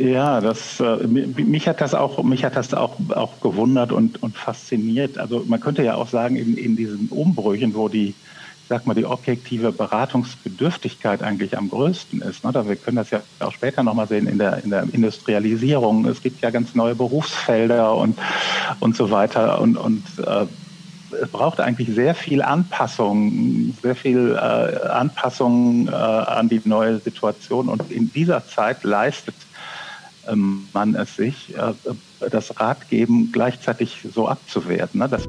Ja, das, äh, mich hat das auch, mich hat das auch, auch gewundert und, und fasziniert. Also man könnte ja auch sagen, in, in diesen Umbrüchen, wo die, sag mal, die objektive Beratungsbedürftigkeit eigentlich am größten ist. Ne? Wir können das ja auch später nochmal sehen in der, in der Industrialisierung. Es gibt ja ganz neue Berufsfelder und, und so weiter. Und, und äh, es braucht eigentlich sehr viel Anpassung, sehr viel äh, Anpassung äh, an die neue Situation. Und in dieser Zeit leistet man es sich, äh, das Ratgeben gleichzeitig so abzuwerten. Ne? Das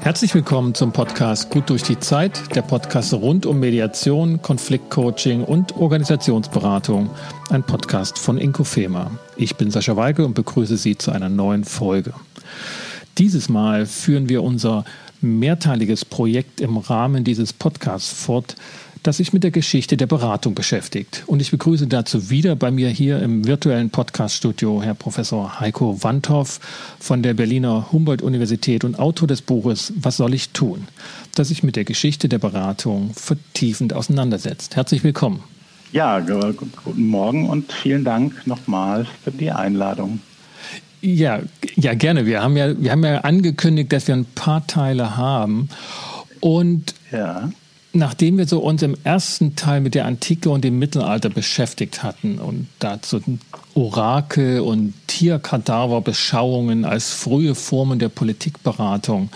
Herzlich willkommen zum Podcast Gut durch die Zeit, der Podcast rund um Mediation, Konfliktcoaching und Organisationsberatung, ein Podcast von Inkofema. Ich bin Sascha Weige und begrüße Sie zu einer neuen Folge. Dieses Mal führen wir unser mehrteiliges Projekt im Rahmen dieses Podcasts fort, das sich mit der Geschichte der Beratung beschäftigt. Und ich begrüße dazu wieder bei mir hier im virtuellen Podcaststudio Herr Professor Heiko Wandhoff von der Berliner Humboldt-Universität und Autor des Buches Was soll ich tun? das sich mit der Geschichte der Beratung vertiefend auseinandersetzt. Herzlich willkommen. Ja, guten Morgen und vielen Dank nochmal für die Einladung. Ja, ja, gerne. Wir haben ja, wir haben ja angekündigt, dass wir ein paar Teile haben. Und ja nachdem wir so uns im ersten Teil mit der Antike und dem Mittelalter beschäftigt hatten und dazu Orakel und Tierkadaverbeschauungen als frühe Formen der Politikberatung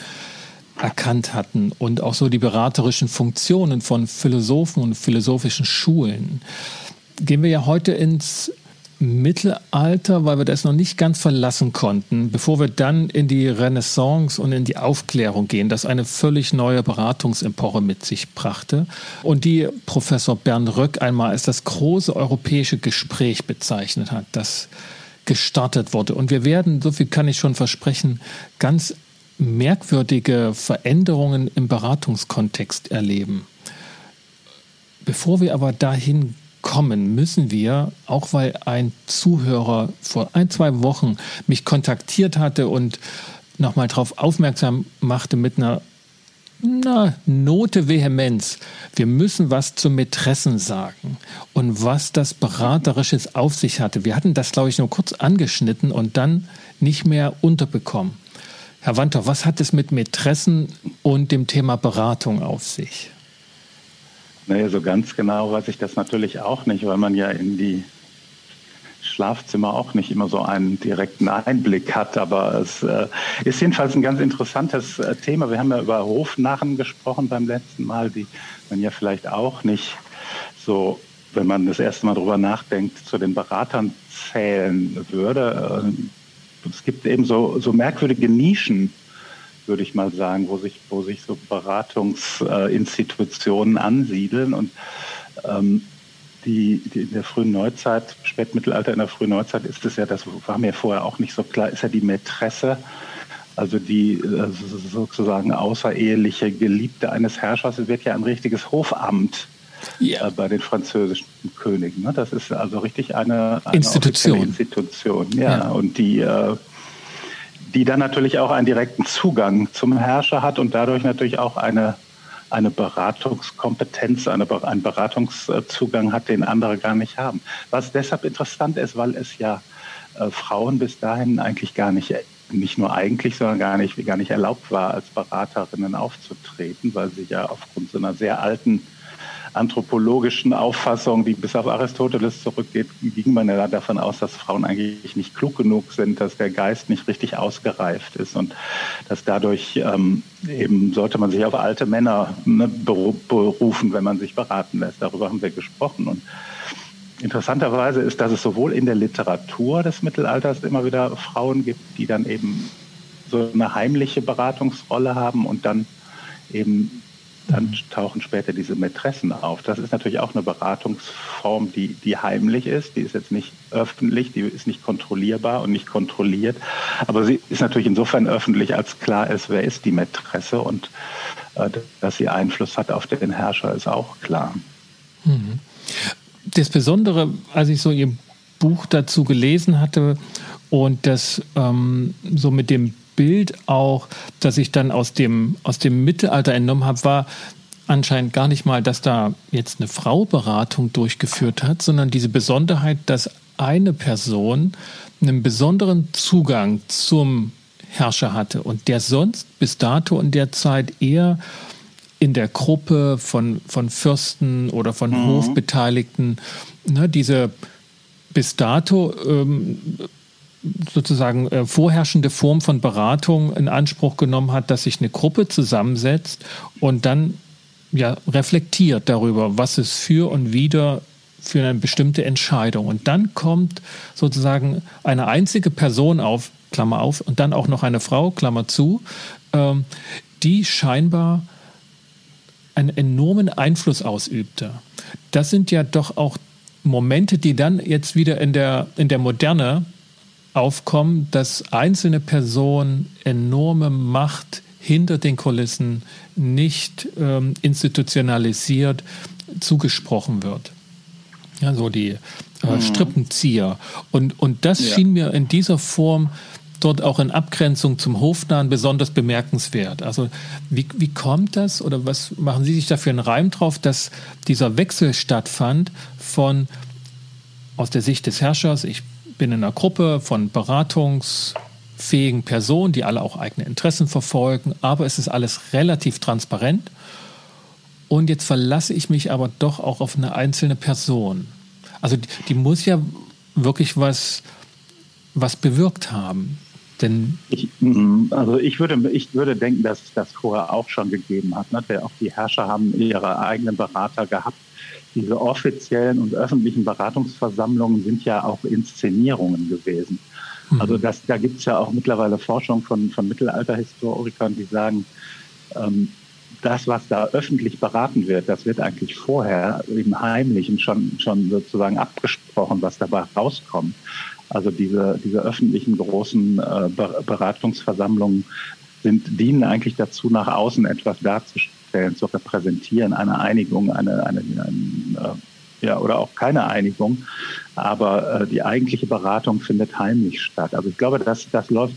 erkannt hatten und auch so die beraterischen Funktionen von Philosophen und philosophischen Schulen, gehen wir ja heute ins Mittelalter, weil wir das noch nicht ganz verlassen konnten, bevor wir dann in die Renaissance und in die Aufklärung gehen, das eine völlig neue Beratungsepoche mit sich brachte und die Professor Bernd Röck einmal als das große europäische Gespräch bezeichnet hat, das gestartet wurde. Und wir werden, so viel kann ich schon versprechen, ganz merkwürdige Veränderungen im Beratungskontext erleben. Bevor wir aber dahin kommen müssen wir, auch weil ein Zuhörer vor ein, zwei Wochen mich kontaktiert hatte und nochmal darauf aufmerksam machte mit einer na, Note Vehemenz. Wir müssen was zu Mätressen sagen und was das Beraterisches auf sich hatte. Wir hatten das, glaube ich, nur kurz angeschnitten und dann nicht mehr unterbekommen. Herr Wanter, was hat es mit Mätressen und dem Thema Beratung auf sich? Naja, so ganz genau weiß ich das natürlich auch nicht, weil man ja in die Schlafzimmer auch nicht immer so einen direkten Einblick hat. Aber es äh, ist jedenfalls ein ganz interessantes äh, Thema. Wir haben ja über Hofnarren gesprochen beim letzten Mal, die man ja vielleicht auch nicht so, wenn man das erste Mal drüber nachdenkt, zu den Beratern zählen würde. Äh, es gibt eben so, so merkwürdige Nischen würde ich mal sagen, wo sich, wo sich so Beratungsinstitutionen ansiedeln und ähm, die, die, in der frühen Neuzeit, Spätmittelalter in der frühen Neuzeit ist es ja, das war mir vorher auch nicht so klar, ist ja die Mätresse, also die also sozusagen außereheliche Geliebte eines Herrschers, es wird ja ein richtiges Hofamt ja. äh, bei den französischen Königen. Ne? Das ist also richtig eine, eine Institution. Institution, ja. ja. Und die äh, die dann natürlich auch einen direkten Zugang zum Herrscher hat und dadurch natürlich auch eine, eine Beratungskompetenz, eine, einen Beratungszugang hat, den andere gar nicht haben. Was deshalb interessant ist, weil es ja äh, Frauen bis dahin eigentlich gar nicht nicht nur eigentlich, sondern gar nicht, gar nicht erlaubt war, als Beraterinnen aufzutreten, weil sie ja aufgrund so einer sehr alten anthropologischen Auffassung, die bis auf Aristoteles zurückgeht, ging man ja davon aus, dass Frauen eigentlich nicht klug genug sind, dass der Geist nicht richtig ausgereift ist und dass dadurch ähm, eben sollte man sich auf alte Männer ne, berufen, wenn man sich beraten lässt. Darüber haben wir gesprochen und Interessanterweise ist, dass es sowohl in der Literatur des Mittelalters immer wieder Frauen gibt, die dann eben so eine heimliche Beratungsrolle haben und dann eben dann tauchen später diese Mätressen auf. Das ist natürlich auch eine Beratungsform, die, die heimlich ist. Die ist jetzt nicht öffentlich, die ist nicht kontrollierbar und nicht kontrolliert. Aber sie ist natürlich insofern öffentlich, als klar ist, wer ist die Mätresse und äh, dass sie Einfluss hat auf den Herrscher, ist auch klar. Mhm. Das Besondere, als ich so Ihr Buch dazu gelesen hatte und das ähm, so mit dem Bild auch, das ich dann aus dem, aus dem Mittelalter entnommen habe, war, anscheinend gar nicht mal, dass da jetzt eine Frau Beratung durchgeführt hat, sondern diese Besonderheit, dass eine Person einen besonderen Zugang zum Herrscher hatte und der sonst bis dato in der Zeit eher in der Gruppe von, von Fürsten oder von mhm. Hofbeteiligten ne, diese bis dato ähm, sozusagen äh, vorherrschende Form von Beratung in Anspruch genommen hat, dass sich eine Gruppe zusammensetzt und dann ja reflektiert darüber, was es für und wieder für eine bestimmte Entscheidung. Und dann kommt sozusagen eine einzige Person auf, Klammer auf, und dann auch noch eine Frau, Klammer zu, ähm, die scheinbar einen enormen Einfluss ausübte. Das sind ja doch auch Momente, die dann jetzt wieder in der, in der Moderne aufkommen, dass einzelne Personen enorme Macht hinter den Kulissen nicht ähm, institutionalisiert zugesprochen wird. Ja, so die äh, mhm. Strippenzieher. Und, und das ja. schien mir in dieser Form dort auch in Abgrenzung zum Hofnahen besonders bemerkenswert. Also wie, wie kommt das oder was machen Sie sich dafür einen Reim drauf, dass dieser Wechsel stattfand von aus der Sicht des Herrschers, ich bin in einer Gruppe von beratungsfähigen Personen, die alle auch eigene Interessen verfolgen, aber es ist alles relativ transparent. Und jetzt verlasse ich mich aber doch auch auf eine einzelne Person. Also die, die muss ja wirklich was, was bewirkt haben. Denn ich, mhm, also ich würde, ich würde denken, dass das vorher auch schon gegeben hat. Ne? Auch die Herrscher haben ihre eigenen Berater gehabt. Diese offiziellen und öffentlichen Beratungsversammlungen sind ja auch Inszenierungen gewesen. Mhm. Also das, da gibt es ja auch mittlerweile Forschung von, von Mittelalterhistorikern, die sagen, ähm, das, was da öffentlich beraten wird, das wird eigentlich vorher im Heimlichen schon, schon sozusagen abgesprochen, was dabei rauskommt. Also diese, diese öffentlichen großen äh, Beratungsversammlungen sind, dienen eigentlich dazu, nach außen etwas darzustellen, zu repräsentieren, eine Einigung, eine, eine, eine äh, ja, oder auch keine Einigung. Aber äh, die eigentliche Beratung findet heimlich statt. Also ich glaube, das, das läuft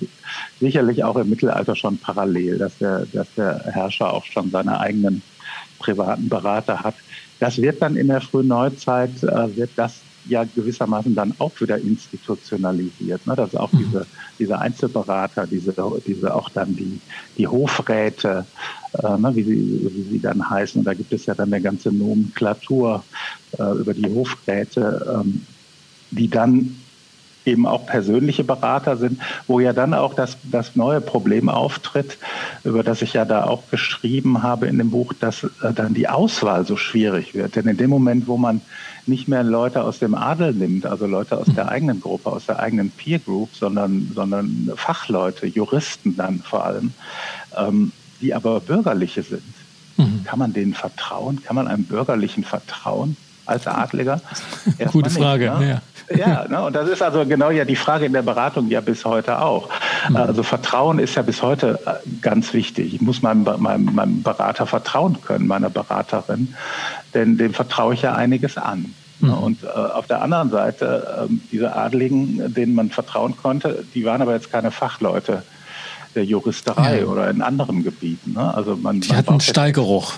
sicherlich auch im Mittelalter schon parallel, dass der, dass der Herrscher auch schon seine eigenen privaten Berater hat. Das wird dann in der frühen Neuzeit, äh, wird das ja gewissermaßen dann auch wieder institutionalisiert. Ne? Dass auch mhm. diese, diese Einzelberater, diese, diese auch dann die, die Hofräte, äh, ne? wie, sie, wie sie dann heißen. Und da gibt es ja dann eine ganze Nomenklatur äh, über die Hofräte, ähm, die dann eben auch persönliche Berater sind, wo ja dann auch das, das neue Problem auftritt, über das ich ja da auch geschrieben habe in dem Buch, dass äh, dann die Auswahl so schwierig wird. Denn in dem Moment, wo man nicht mehr Leute aus dem Adel nimmt, also Leute aus der eigenen Gruppe, aus der eigenen Peer Group, sondern, sondern Fachleute, Juristen dann vor allem, ähm, die aber bürgerliche sind, mhm. kann man denen vertrauen? Kann man einem Bürgerlichen vertrauen? als Adliger? Gute Frage. Nicht, ne? ja. ja, ne? und das ist also genau ja die Frage in der Beratung ja bis heute auch. Mhm. Also Vertrauen ist ja bis heute äh, ganz wichtig. Ich muss meinem, meinem, meinem Berater vertrauen können, meiner Beraterin, denn dem vertraue ich ja einiges an. Mhm. Und äh, auf der anderen Seite, äh, diese Adligen, denen man vertrauen konnte, die waren aber jetzt keine Fachleute der Juristerei ja. oder in anderen Gebieten. Ne? Also man, die man hatten Stallgeruch.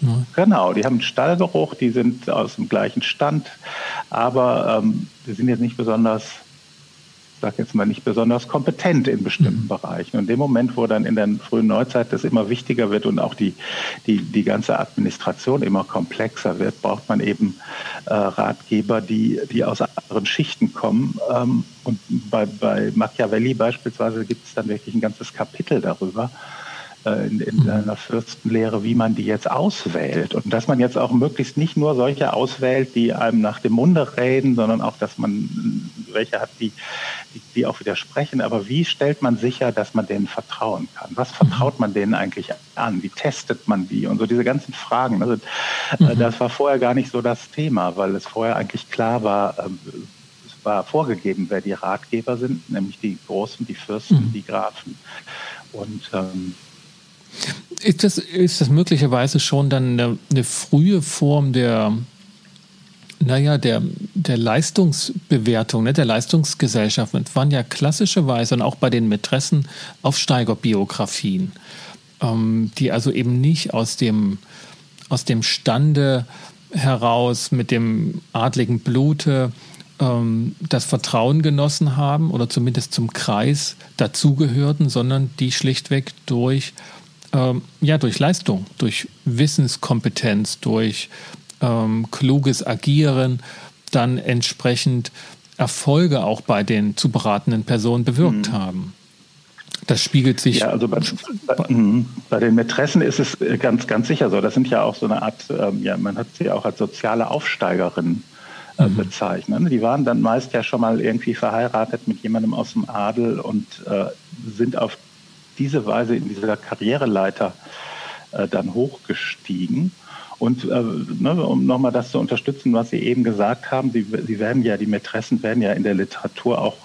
Ne? Genau, die haben einen Stallgeruch, die sind aus dem gleichen Stand, aber ähm, die sind jetzt nicht besonders, sag jetzt mal, nicht besonders kompetent in bestimmten mhm. Bereichen. Und in dem Moment, wo dann in der frühen Neuzeit das immer wichtiger wird und auch die, die, die ganze Administration immer komplexer wird, braucht man eben äh, Ratgeber, die, die aus anderen Schichten kommen. Ähm, und bei, bei Machiavelli beispielsweise gibt es dann wirklich ein ganzes Kapitel darüber, in, in seiner Fürstenlehre, wie man die jetzt auswählt. Und dass man jetzt auch möglichst nicht nur solche auswählt, die einem nach dem Munde reden, sondern auch, dass man welche hat, die, die, die auch widersprechen. Aber wie stellt man sicher, dass man denen vertrauen kann? Was vertraut man denen eigentlich an? Wie testet man die? Und so diese ganzen Fragen. Also, äh, mhm. Das war vorher gar nicht so das Thema, weil es vorher eigentlich klar war, ähm, es war vorgegeben, wer die Ratgeber sind, nämlich die Großen, die Fürsten, mhm. die Grafen. Und ähm, ist das, ist das möglicherweise schon dann eine, eine frühe Form der, naja, der, der Leistungsbewertung, ne, der Leistungsgesellschaft? Es waren ja klassischerweise und auch bei den aus dem Stande heraus mit dem adligen Blute ähm, das Vertrauen genossen haben oder zumindest zum Kreis dazugehörten, sondern die schlichtweg durch, ähm, ja, durch Leistung, durch Wissenskompetenz, durch ähm, kluges Agieren dann entsprechend Erfolge auch bei den zu beratenden Personen bewirkt mhm. haben. Das spiegelt sich. Ja, also bei, bei, mhm. bei, den Mätressen ist es ganz, ganz sicher so. Das sind ja auch so eine Art, ähm, ja, man hat sie auch als soziale Aufsteigerinnen äh, mhm. bezeichnet. Die waren dann meist ja schon mal irgendwie verheiratet mit jemandem aus dem Adel und äh, sind auf diese Weise in dieser Karriereleiter äh, dann hochgestiegen. Und äh, ne, um nochmal das zu unterstützen, was Sie eben gesagt haben, Sie, Sie werden ja, die Mätressen werden ja in der Literatur auch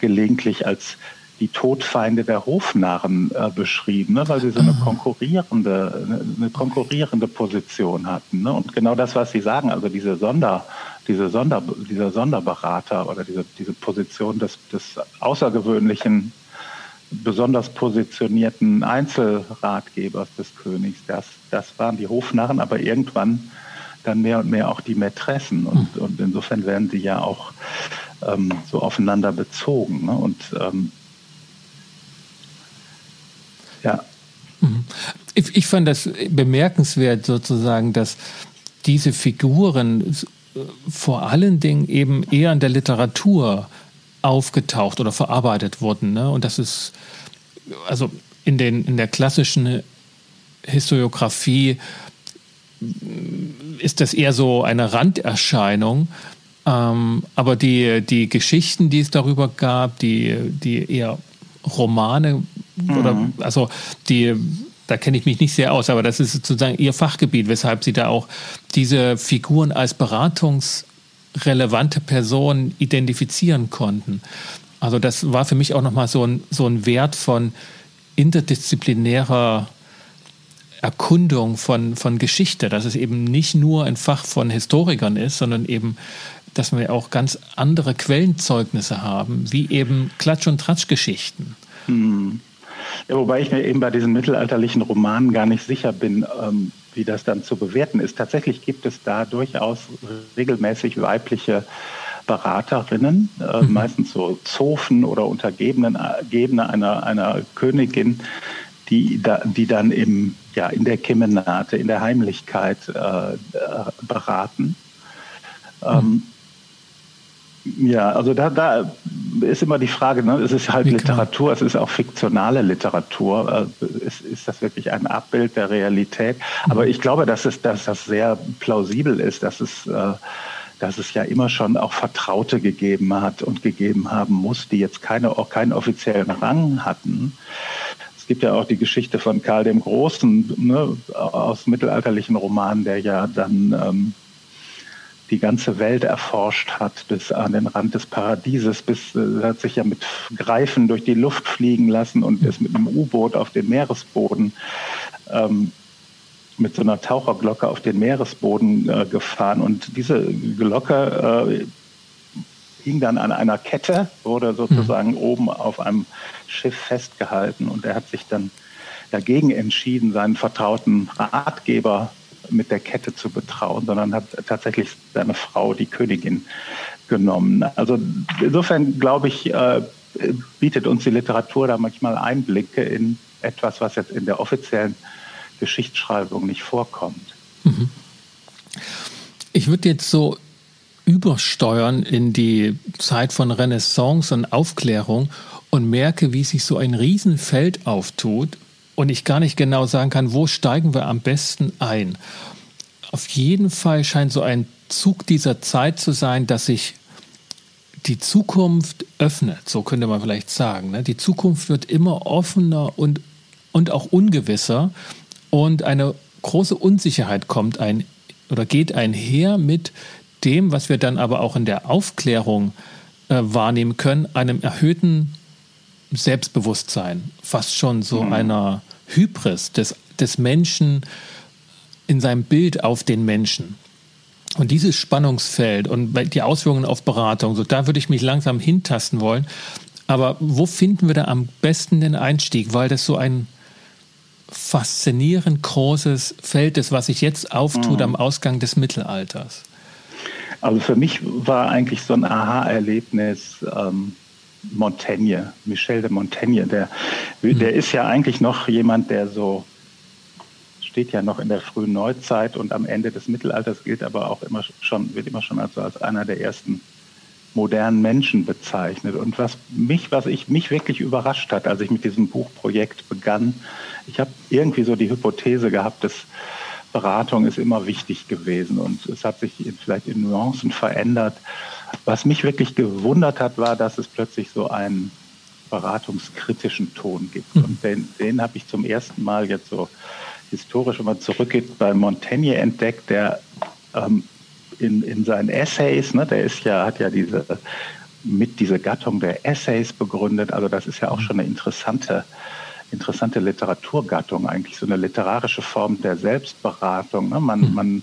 gelegentlich als die Todfeinde der Hofnarren äh, beschrieben, ne, weil sie so eine ah. konkurrierende, eine konkurrierende Position hatten. Ne? Und genau das, was Sie sagen, also diese Sonder, diese Sonder, dieser Sonderberater oder diese, diese Position des, des außergewöhnlichen, besonders positionierten Einzelratgebers des Königs, das, das waren die Hofnarren, aber irgendwann dann mehr und mehr auch die Mätressen. Und, hm. und insofern werden sie ja auch ähm, so aufeinander bezogen. Ne? Und ähm, ja. Mhm. Ich, ich fand das bemerkenswert sozusagen, dass diese Figuren vor allen Dingen eben eher in der Literatur aufgetaucht oder verarbeitet wurden. Ne? Und das ist, also in, den, in der klassischen Historiografie ist das eher so eine Randerscheinung. Ähm, aber die, die Geschichten, die es darüber gab, die, die eher Romane mhm. oder also die da kenne ich mich nicht sehr aus, aber das ist sozusagen ihr Fachgebiet, weshalb sie da auch diese Figuren als beratungsrelevante Personen identifizieren konnten. Also das war für mich auch nochmal so ein, so ein Wert von interdisziplinärer Erkundung von, von Geschichte, dass es eben nicht nur ein Fach von Historikern ist, sondern eben, dass wir auch ganz andere Quellenzeugnisse haben, wie eben Klatsch- und Tratschgeschichten. Hm. Ja, wobei ich mir eben bei diesen mittelalterlichen Romanen gar nicht sicher bin, ähm, wie das dann zu bewerten ist. Tatsächlich gibt es da durchaus regelmäßig weibliche Beraterinnen, äh, mhm. meistens so Zofen oder Untergebenen Gebene einer, einer Königin, die, da, die dann im, ja, in der Kemenate, in der Heimlichkeit äh, äh beraten. Ähm, mhm. Ja, also da, da ist immer die Frage, ne? es ist halt Literatur, es ist auch fiktionale Literatur. Äh, ist, ist das wirklich ein Abbild der Realität? Mhm. Aber ich glaube, dass, es, dass das sehr plausibel ist, dass es, äh, dass es ja immer schon auch Vertraute gegeben hat und gegeben haben muss, die jetzt keine, auch keinen offiziellen Rang hatten. Es gibt ja auch die Geschichte von Karl dem Großen ne, aus mittelalterlichen Romanen, der ja dann ähm, die ganze Welt erforscht hat, bis an den Rand des Paradieses, bis äh, hat sich ja mit Greifen durch die Luft fliegen lassen und ist mit einem U-Boot auf den Meeresboden ähm, mit so einer Taucherglocke auf den Meeresboden äh, gefahren. Und diese Glocke äh, hing dann an einer Kette, wurde sozusagen mhm. oben auf einem Schiff festgehalten und er hat sich dann dagegen entschieden, seinen vertrauten Ratgeber mit der Kette zu betrauen, sondern hat tatsächlich seine Frau, die Königin, genommen. Also insofern glaube ich, äh, bietet uns die Literatur da manchmal Einblicke in etwas, was jetzt in der offiziellen Geschichtsschreibung nicht vorkommt. Mhm. Ich würde jetzt so übersteuern in die Zeit von Renaissance und Aufklärung und merke, wie sich so ein Riesenfeld auftut, und ich gar nicht genau sagen kann, wo steigen wir am besten ein. Auf jeden Fall scheint so ein Zug dieser Zeit zu sein, dass sich die Zukunft öffnet, so könnte man vielleicht sagen. Ne? Die Zukunft wird immer offener und, und auch ungewisser und eine große Unsicherheit kommt ein oder geht einher mit dem, was wir dann aber auch in der Aufklärung äh, wahrnehmen können, einem erhöhten Selbstbewusstsein, fast schon so mhm. einer Hybris des, des Menschen in seinem Bild auf den Menschen. Und dieses Spannungsfeld und die Auswirkungen auf Beratung, so da würde ich mich langsam hintasten wollen. Aber wo finden wir da am besten den Einstieg? Weil das so ein faszinierend großes Feld ist, was sich jetzt auftut mhm. am Ausgang des Mittelalters. Also für mich war eigentlich so ein Aha-Erlebnis ähm, Montaigne, Michel de Montaigne. Der, mhm. der ist ja eigentlich noch jemand, der so steht ja noch in der frühen Neuzeit und am Ende des Mittelalters gilt aber auch immer schon, wird immer schon als, als einer der ersten modernen Menschen bezeichnet. Und was mich, was ich mich wirklich überrascht hat, als ich mit diesem Buchprojekt begann, ich habe irgendwie so die Hypothese gehabt, dass Beratung ist immer wichtig gewesen und es hat sich vielleicht in Nuancen verändert. Was mich wirklich gewundert hat, war, dass es plötzlich so einen beratungskritischen Ton gibt. Mhm. Und den, den habe ich zum ersten Mal jetzt so historisch, wenn man zurückgeht, bei Montaigne entdeckt, der ähm, in, in seinen Essays, ne, der ist ja, hat ja diese mit diese Gattung der Essays begründet. Also das ist ja auch schon eine interessante, interessante Literaturgattung, eigentlich so eine literarische Form der Selbstberatung. Ne? Man, mhm. man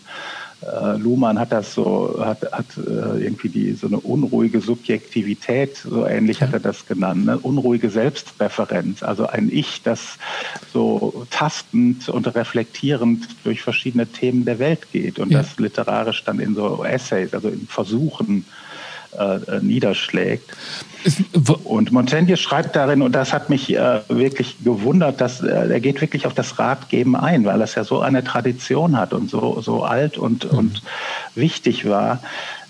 äh, Luhmann hat das so, hat, hat äh, irgendwie die, so eine unruhige Subjektivität, so ähnlich ja. hat er das genannt, ne? unruhige Selbstreferenz, also ein Ich, das so tastend und reflektierend durch verschiedene Themen der Welt geht und ja. das literarisch dann in so Essays, also in Versuchen äh, äh, niederschlägt. Und Montaigne schreibt darin, und das hat mich äh, wirklich gewundert, dass äh, er geht wirklich auf das Ratgeben ein, weil es ja so eine Tradition hat und so, so alt und, mhm. und wichtig war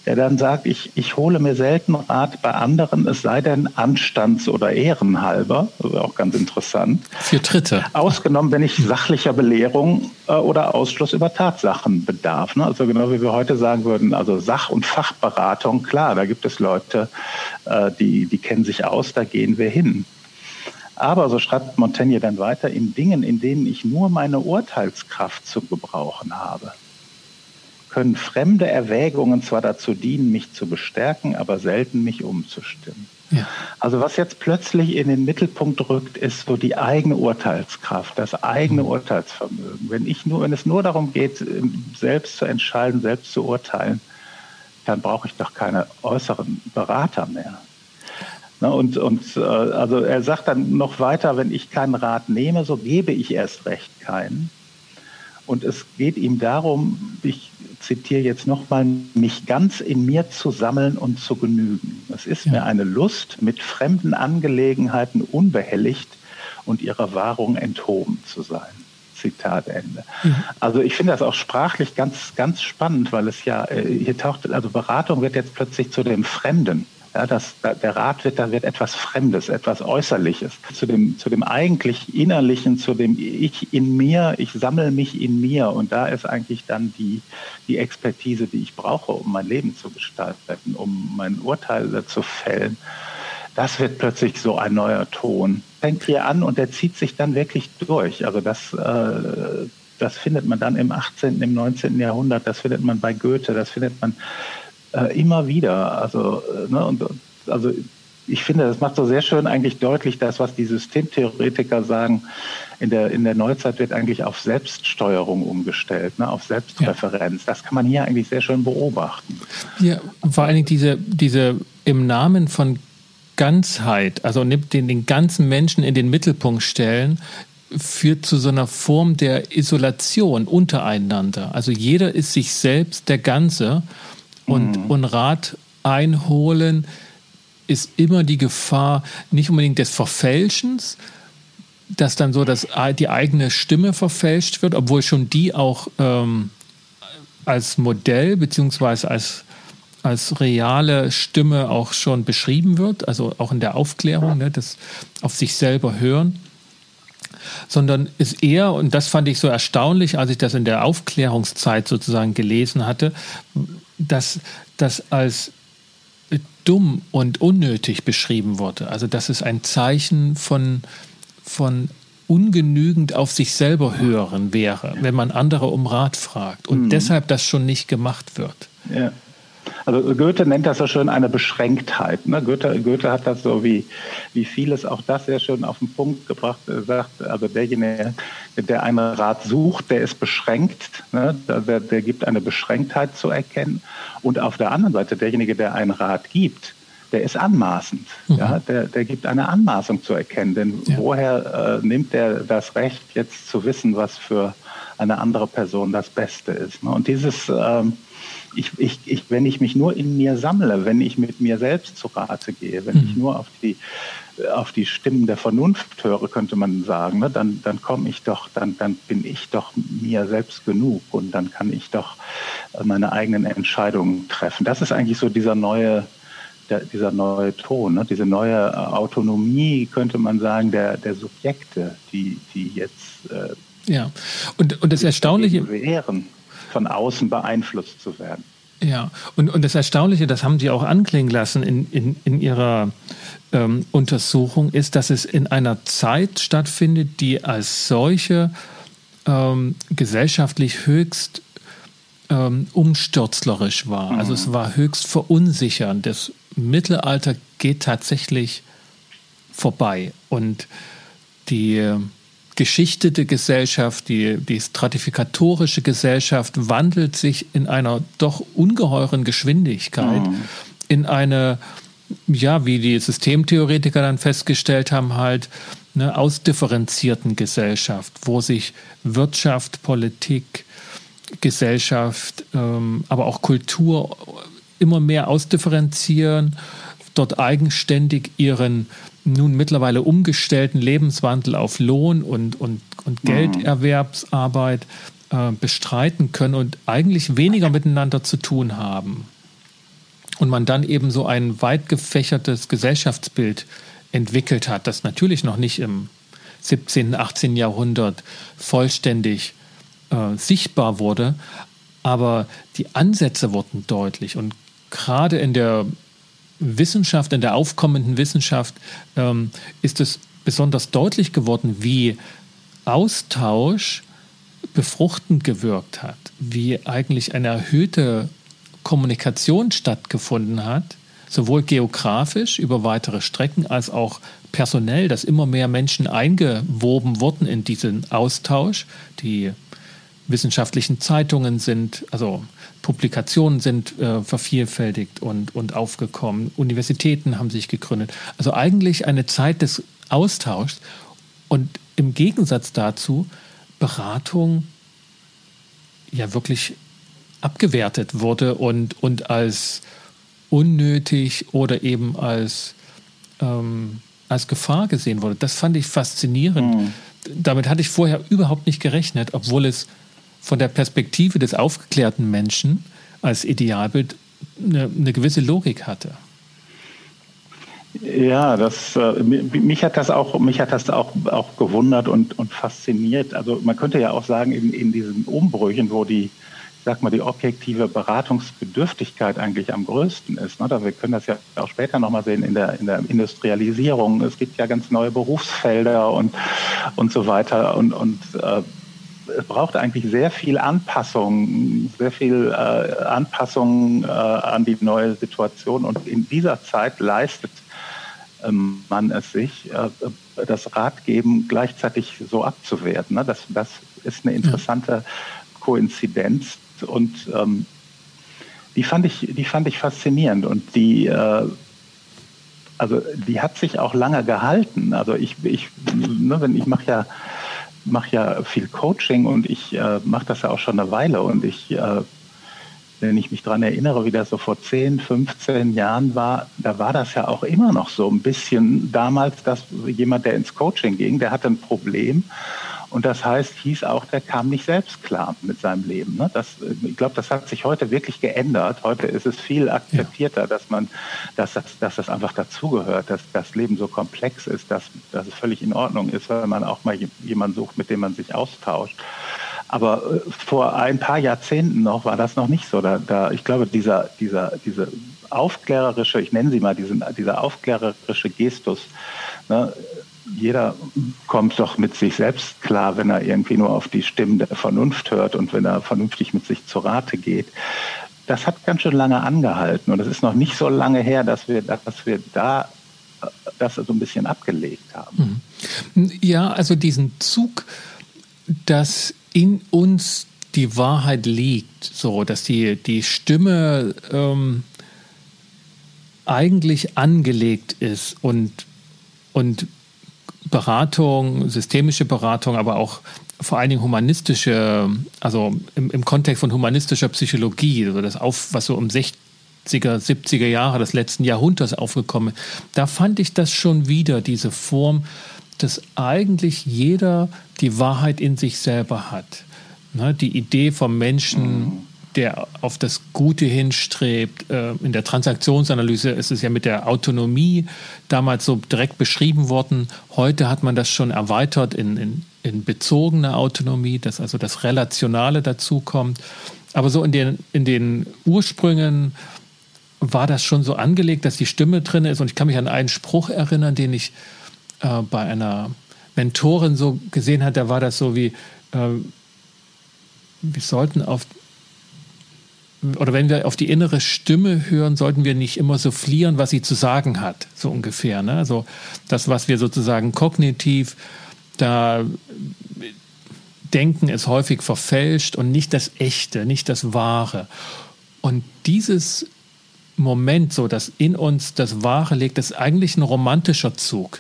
der dann sagt, ich, ich hole mir selten Rat bei anderen, es sei denn anstands- oder ehrenhalber, also auch ganz interessant. Für Dritte. Ausgenommen, wenn ich sachlicher Belehrung äh, oder Ausschluss über Tatsachen bedarf. Ne? Also genau wie wir heute sagen würden, also Sach- und Fachberatung, klar, da gibt es Leute, äh, die, die kennen sich aus, da gehen wir hin. Aber, so schreibt Montaigne dann weiter, in Dingen, in denen ich nur meine Urteilskraft zu gebrauchen habe können fremde Erwägungen zwar dazu dienen, mich zu bestärken, aber selten mich umzustimmen. Ja. Also was jetzt plötzlich in den Mittelpunkt rückt, ist so die eigene Urteilskraft, das eigene mhm. Urteilsvermögen. Wenn ich nur, wenn es nur darum geht, selbst zu entscheiden, selbst zu urteilen, dann brauche ich doch keine äußeren Berater mehr. Und, und äh, also er sagt dann noch weiter, wenn ich keinen Rat nehme, so gebe ich erst recht keinen. Und es geht ihm darum, ich zitiere jetzt nochmal, mich ganz in mir zu sammeln und zu genügen. Es ist ja. mir eine Lust, mit fremden Angelegenheiten unbehelligt und ihrer Wahrung enthoben zu sein. Zitat Ende. Mhm. Also ich finde das auch sprachlich ganz, ganz spannend, weil es ja, äh, hier taucht, also Beratung wird jetzt plötzlich zu dem Fremden. Ja, das, der Rat wird, da wird etwas Fremdes, etwas Äußerliches. Zu dem, zu dem eigentlich Innerlichen, zu dem Ich in mir, ich sammle mich in mir. Und da ist eigentlich dann die, die Expertise, die ich brauche, um mein Leben zu gestalten, um mein Urteil zu fällen. Das wird plötzlich so ein neuer Ton. Fängt hier an und der zieht sich dann wirklich durch. Also das, äh, das findet man dann im 18., im 19. Jahrhundert, das findet man bei Goethe, das findet man äh, immer wieder. Also, äh, ne, und, also ich finde, das macht so sehr schön eigentlich deutlich, das, was die Systemtheoretiker sagen, in der, in der Neuzeit wird eigentlich auf Selbststeuerung umgestellt, ne, auf Selbstreferenz. Ja. Das kann man hier eigentlich sehr schön beobachten. Ja, vor allen Dingen diese, diese im Namen von Ganzheit, also den, den ganzen Menschen in den Mittelpunkt stellen, führt zu so einer Form der Isolation untereinander. Also jeder ist sich selbst der Ganze und, mhm. und Rat einholen ist immer die Gefahr nicht unbedingt des Verfälschens, dass dann so dass die eigene Stimme verfälscht wird, obwohl schon die auch ähm, als Modell beziehungsweise als als reale Stimme auch schon beschrieben wird, also auch in der Aufklärung, ne, das auf sich selber hören, sondern ist eher, und das fand ich so erstaunlich, als ich das in der Aufklärungszeit sozusagen gelesen hatte, dass das als dumm und unnötig beschrieben wurde. Also dass es ein Zeichen von, von ungenügend auf sich selber hören wäre, wenn man andere um Rat fragt und mhm. deshalb das schon nicht gemacht wird. Ja. Also Goethe nennt das so schön eine Beschränktheit. Ne? Goethe, Goethe hat das so wie, wie vieles auch das sehr schön auf den Punkt gebracht. Er sagt, also derjenige, der einen Rat sucht, der ist beschränkt. Ne? Der, der gibt eine Beschränktheit zu erkennen. Und auf der anderen Seite, derjenige, der einen Rat gibt, der ist anmaßend. Mhm. Ja, der, der gibt eine Anmaßung zu erkennen. Denn ja. woher äh, nimmt der das Recht, jetzt zu wissen, was für eine andere Person das Beste ist? Ne? Und dieses, ähm, ich, ich, ich, wenn ich mich nur in mir sammle, wenn ich mit mir selbst zu Rate gehe, wenn mhm. ich nur auf die, auf die Stimmen der Vernunft höre, könnte man sagen, ne, dann, dann komme ich doch, dann, dann bin ich doch mir selbst genug und dann kann ich doch meine eigenen Entscheidungen treffen. Das ist eigentlich so dieser neue, der, dieser neue Ton, ne? diese neue Autonomie, könnte man sagen, der, der Subjekte, die, die jetzt äh, ja. Und, und das Erstaunliche wären, von außen beeinflusst zu werden. Ja, und, und das Erstaunliche, das haben Sie auch anklingen lassen in, in, in Ihrer ähm, Untersuchung, ist, dass es in einer Zeit stattfindet, die als solche ähm, gesellschaftlich höchst ähm, umstürzlerisch war. Mhm. Also es war höchst verunsichernd. Das Mittelalter geht tatsächlich vorbei und die geschichtete Gesellschaft, die, die stratifikatorische Gesellschaft wandelt sich in einer doch ungeheuren Geschwindigkeit mhm. in eine, ja, wie die Systemtheoretiker dann festgestellt haben, halt eine ausdifferenzierten Gesellschaft, wo sich Wirtschaft, Politik, Gesellschaft, ähm, aber auch Kultur immer mehr ausdifferenzieren, dort eigenständig ihren nun mittlerweile umgestellten Lebenswandel auf Lohn und, und, und mhm. Gelderwerbsarbeit äh, bestreiten können und eigentlich weniger miteinander zu tun haben. Und man dann eben so ein weit gefächertes Gesellschaftsbild entwickelt hat, das natürlich noch nicht im 17., 18. Jahrhundert vollständig äh, sichtbar wurde, aber die Ansätze wurden deutlich und gerade in der Wissenschaft, in der aufkommenden Wissenschaft ähm, ist es besonders deutlich geworden, wie Austausch befruchtend gewirkt hat, wie eigentlich eine erhöhte Kommunikation stattgefunden hat, sowohl geografisch über weitere Strecken als auch personell, dass immer mehr Menschen eingewoben wurden in diesen Austausch. Die wissenschaftlichen Zeitungen sind, also Publikationen sind äh, vervielfältigt und, und aufgekommen. Universitäten haben sich gegründet. Also eigentlich eine Zeit des Austauschs und im Gegensatz dazu Beratung ja wirklich abgewertet wurde und, und als unnötig oder eben als, ähm, als Gefahr gesehen wurde. Das fand ich faszinierend. Mhm. Damit hatte ich vorher überhaupt nicht gerechnet, obwohl es von der Perspektive des aufgeklärten Menschen als Idealbild eine, eine gewisse Logik hatte. Ja, das, äh, mich hat das auch, mich hat das auch, auch gewundert und, und fasziniert. Also man könnte ja auch sagen, in, in diesen Umbrüchen, wo die, sag mal, die objektive Beratungsbedürftigkeit eigentlich am größten ist. Ne? Wir können das ja auch später nochmal sehen in der, in der Industrialisierung. Es gibt ja ganz neue Berufsfelder und, und so weiter. Und, und äh, braucht eigentlich sehr viel Anpassung, sehr viel äh, Anpassung äh, an die neue Situation. Und in dieser Zeit leistet ähm, man es sich, äh, das Ratgeben gleichzeitig so abzuwerten. Ne? Das, das ist eine interessante. Koinzidenz und ähm, die fand ich, die fand ich faszinierend und die, äh, also die hat sich auch lange gehalten. Also ich, ich, ne, wenn ich mache ja mache ja viel Coaching und ich äh, mache das ja auch schon eine Weile und ich, äh, wenn ich mich daran erinnere, wie das so vor 10, 15 Jahren war, da war das ja auch immer noch so ein bisschen damals, dass jemand, der ins Coaching ging, der hatte ein Problem und das heißt, hieß auch, der kam nicht selbst klar mit seinem Leben. Ne? Das, ich glaube, das hat sich heute wirklich geändert. Heute ist es viel akzeptierter, ja. dass man, dass das, dass das einfach dazugehört, dass das Leben so komplex ist, dass, dass es völlig in Ordnung ist, wenn man auch mal jemanden sucht, mit dem man sich austauscht. Aber äh, vor ein paar Jahrzehnten noch war das noch nicht so. Da, da, ich glaube, dieser, dieser, diese aufklärerische, ich nenne sie mal diesen, dieser aufklärerische Gestus, ne, jeder kommt doch mit sich selbst klar, wenn er irgendwie nur auf die Stimmen der Vernunft hört und wenn er vernünftig mit sich zu Rate geht. Das hat ganz schön lange angehalten und es ist noch nicht so lange her, dass wir, dass wir da das so ein bisschen abgelegt haben. Mhm. Ja, also diesen Zug, dass in uns die Wahrheit liegt, so dass die, die Stimme ähm, eigentlich angelegt ist und, und Beratung, systemische Beratung, aber auch vor allen Dingen humanistische, also im, im Kontext von humanistischer Psychologie, also das auf, was so um 60er, 70er Jahre des letzten Jahrhunderts aufgekommen ist, da fand ich das schon wieder, diese Form, dass eigentlich jeder die Wahrheit in sich selber hat. Ne, die Idee vom Menschen, mhm. Der auf das Gute hinstrebt. Äh, in der Transaktionsanalyse ist es ja mit der Autonomie damals so direkt beschrieben worden. Heute hat man das schon erweitert in, in, in bezogene Autonomie, dass also das Relationale dazukommt. Aber so in den, in den Ursprüngen war das schon so angelegt, dass die Stimme drin ist. Und ich kann mich an einen Spruch erinnern, den ich äh, bei einer Mentorin so gesehen hat. Da war das so wie, äh, wir sollten auf, oder wenn wir auf die innere Stimme hören, sollten wir nicht immer so fliehen, was sie zu sagen hat, so ungefähr. Ne? Also das, was wir sozusagen kognitiv da denken, ist häufig verfälscht und nicht das Echte, nicht das Wahre. Und dieses Moment, so dass in uns das Wahre liegt, ist eigentlich ein romantischer Zug,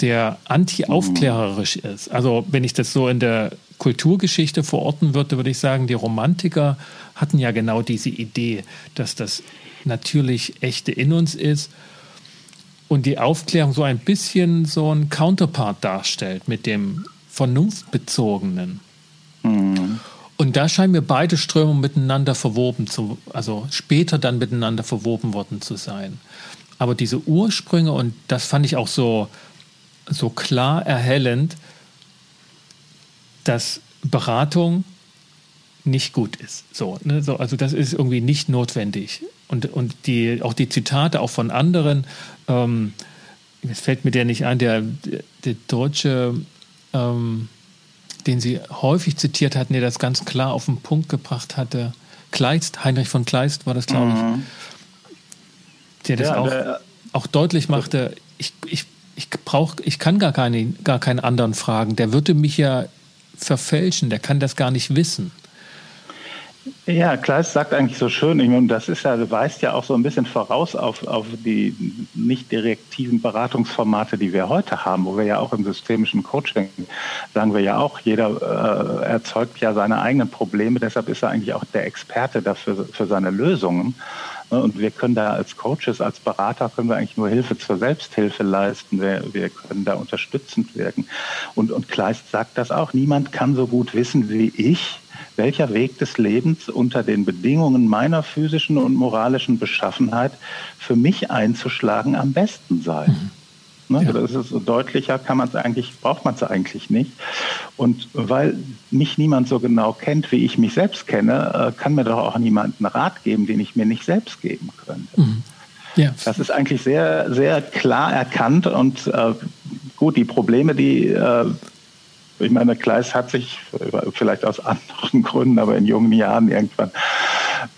der anti-aufklärerisch ist. Also wenn ich das so in der Kulturgeschichte verorten würde, würde ich sagen, die Romantiker hatten ja genau diese Idee, dass das natürlich echte in uns ist und die Aufklärung so ein bisschen so ein Counterpart darstellt mit dem vernunftbezogenen. Mhm. Und da scheinen mir beide Strömungen miteinander verwoben zu, also später dann miteinander verwoben worden zu sein. Aber diese Ursprünge, und das fand ich auch so, so klar erhellend, dass Beratung nicht gut ist. So, ne? so, also das ist irgendwie nicht notwendig. Und, und die, auch die Zitate auch von anderen, ähm, es fällt mir der nicht ein, der, der deutsche, ähm, den sie häufig zitiert hatten, der das ganz klar auf den Punkt gebracht hatte. Kleist, Heinrich von Kleist war das, glaube mhm. ich, der das ja, auch, der, auch deutlich machte, ich, ich, ich brauche, ich kann gar, keine, gar keinen anderen fragen. Der würde mich ja verfälschen, der kann das gar nicht wissen. Ja, Kleist sagt eigentlich so schön, ich meine, das ist ja, weist ja auch so ein bisschen voraus auf, auf die nicht direktiven Beratungsformate, die wir heute haben, wo wir ja auch im systemischen Coaching sagen wir ja auch, jeder äh, erzeugt ja seine eigenen Probleme, deshalb ist er eigentlich auch der Experte dafür für seine Lösungen. Und wir können da als Coaches, als Berater, können wir eigentlich nur Hilfe zur Selbsthilfe leisten. Wir, wir können da unterstützend wirken. Und, und Kleist sagt das auch. Niemand kann so gut wissen wie ich, welcher Weg des Lebens unter den Bedingungen meiner physischen und moralischen Beschaffenheit für mich einzuschlagen am besten sei. Mhm. Ne? Ja. Das ist so deutlicher, kann man es eigentlich, braucht man es eigentlich nicht. Und weil mich niemand so genau kennt, wie ich mich selbst kenne, äh, kann mir doch auch niemand einen Rat geben, den ich mir nicht selbst geben könnte. Mhm. Ja. Das ist eigentlich sehr, sehr klar erkannt und äh, gut, die Probleme, die äh, ich meine, Kleist hat sich vielleicht aus anderen Gründen, aber in jungen Jahren irgendwann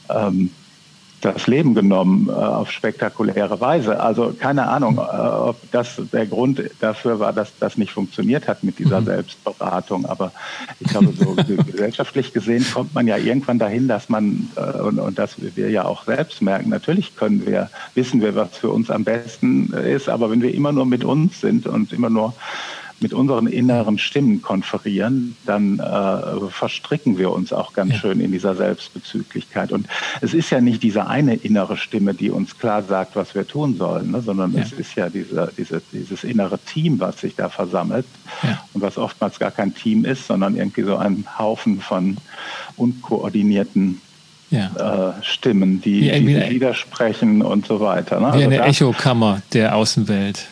ähm, das Leben genommen äh, auf spektakuläre Weise. Also keine Ahnung, äh, ob das der Grund dafür war, dass das nicht funktioniert hat mit dieser mhm. Selbstberatung. Aber ich glaube, so gesellschaftlich gesehen kommt man ja irgendwann dahin, dass man äh, und, und dass wir ja auch selbst merken, natürlich können wir, wissen wir, was für uns am besten ist, aber wenn wir immer nur mit uns sind und immer nur mit unseren inneren Stimmen konferieren, dann äh, verstricken wir uns auch ganz ja. schön in dieser Selbstbezüglichkeit. Und es ist ja nicht diese eine innere Stimme, die uns klar sagt, was wir tun sollen, ne, sondern ja. es ist ja diese, diese, dieses innere Team, was sich da versammelt ja. und was oftmals gar kein Team ist, sondern irgendwie so ein Haufen von unkoordinierten ja. äh, Stimmen, die, die widersprechen und so weiter. Ne? Wie also eine Echokammer der Außenwelt.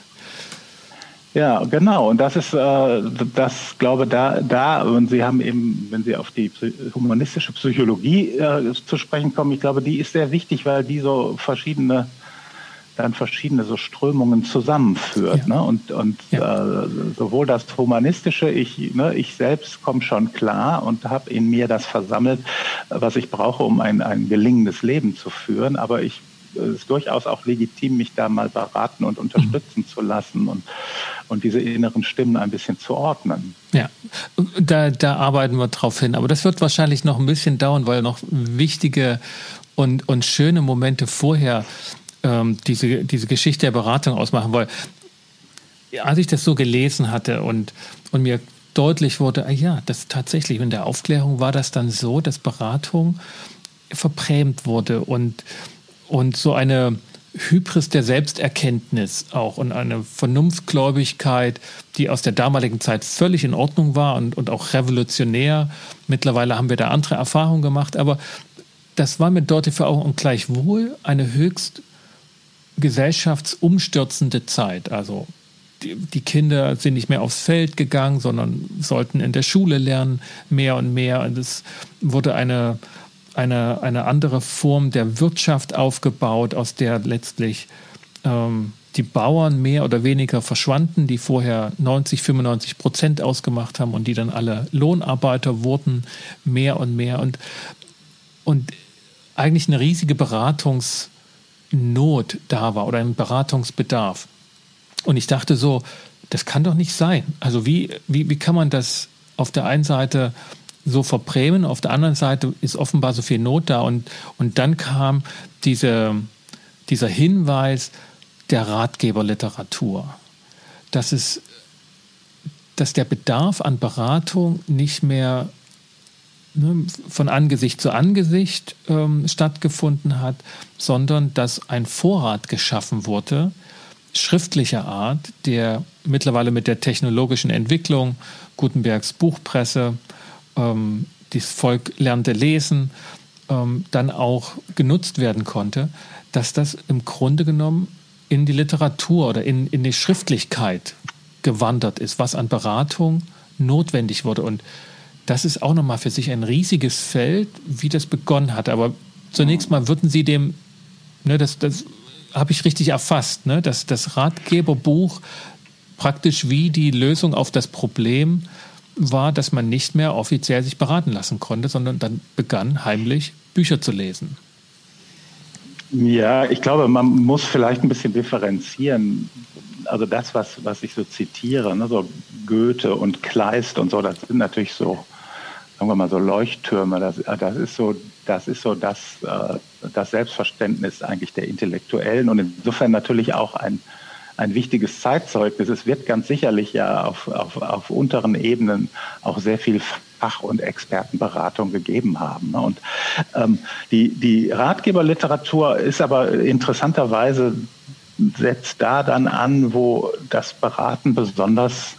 Ja, genau. Und das ist, äh, das glaube da, da, und Sie haben eben, wenn Sie auf die humanistische Psychologie äh, zu sprechen kommen, ich glaube, die ist sehr wichtig, weil die so verschiedene, dann verschiedene so Strömungen zusammenführt. Ja. Ne? Und, und ja. äh, sowohl das Humanistische, ich, ne, ich selbst komme schon klar und habe in mir das versammelt, was ich brauche, um ein, ein gelingendes Leben zu führen. Aber ich es ist durchaus auch legitim, mich da mal beraten und unterstützen mhm. zu lassen und, und diese inneren Stimmen ein bisschen zu ordnen. Ja, da, da arbeiten wir drauf hin. Aber das wird wahrscheinlich noch ein bisschen dauern, weil noch wichtige und, und schöne Momente vorher ähm, diese, diese Geschichte der Beratung ausmachen, weil als ich das so gelesen hatte und, und mir deutlich wurde, ah ja, das tatsächlich, in der Aufklärung war das dann so, dass Beratung verprämt wurde und, und so eine Hybris der Selbsterkenntnis auch und eine Vernunftgläubigkeit, die aus der damaligen Zeit völlig in Ordnung war und, und auch revolutionär. Mittlerweile haben wir da andere Erfahrungen gemacht, aber das war mir dort für auch und gleichwohl eine höchst gesellschaftsumstürzende Zeit. Also die, die, Kinder sind nicht mehr aufs Feld gegangen, sondern sollten in der Schule lernen, mehr und mehr. Und es wurde eine, eine, eine andere Form der Wirtschaft aufgebaut, aus der letztlich ähm, die Bauern mehr oder weniger verschwanden, die vorher 90, 95 Prozent ausgemacht haben und die dann alle Lohnarbeiter wurden, mehr und mehr. Und, und eigentlich eine riesige Beratungsnot da war oder ein Beratungsbedarf. Und ich dachte so, das kann doch nicht sein. Also wie, wie, wie kann man das auf der einen Seite so verbrämen, auf der anderen Seite ist offenbar so viel Not da. Und, und dann kam diese, dieser Hinweis der Ratgeberliteratur, dass, es, dass der Bedarf an Beratung nicht mehr ne, von Angesicht zu Angesicht ähm, stattgefunden hat, sondern dass ein Vorrat geschaffen wurde, schriftlicher Art, der mittlerweile mit der technologischen Entwicklung, Gutenbergs Buchpresse, ähm, das Volk lernte lesen, ähm, dann auch genutzt werden konnte, dass das im Grunde genommen in die Literatur oder in, in die Schriftlichkeit gewandert ist, was an Beratung notwendig wurde. Und das ist auch nochmal für sich ein riesiges Feld, wie das begonnen hat. Aber zunächst mal würden Sie dem, ne, das, das habe ich richtig erfasst, ne, dass das Ratgeberbuch praktisch wie die Lösung auf das Problem war, dass man nicht mehr offiziell sich beraten lassen konnte, sondern dann begann heimlich Bücher zu lesen. Ja, ich glaube, man muss vielleicht ein bisschen differenzieren. Also das, was, was ich so zitiere, ne, so Goethe und Kleist und so, das sind natürlich so, sagen wir mal, so Leuchttürme. Das, das ist so, das ist so das, äh, das Selbstverständnis eigentlich der Intellektuellen und insofern natürlich auch ein, ein wichtiges Zeitzeugnis. Es wird ganz sicherlich ja auf, auf, auf unteren Ebenen auch sehr viel Fach- und Expertenberatung gegeben haben. Ne? Und ähm, die, die Ratgeberliteratur ist aber interessanterweise setzt da dann an, wo das Beraten besonders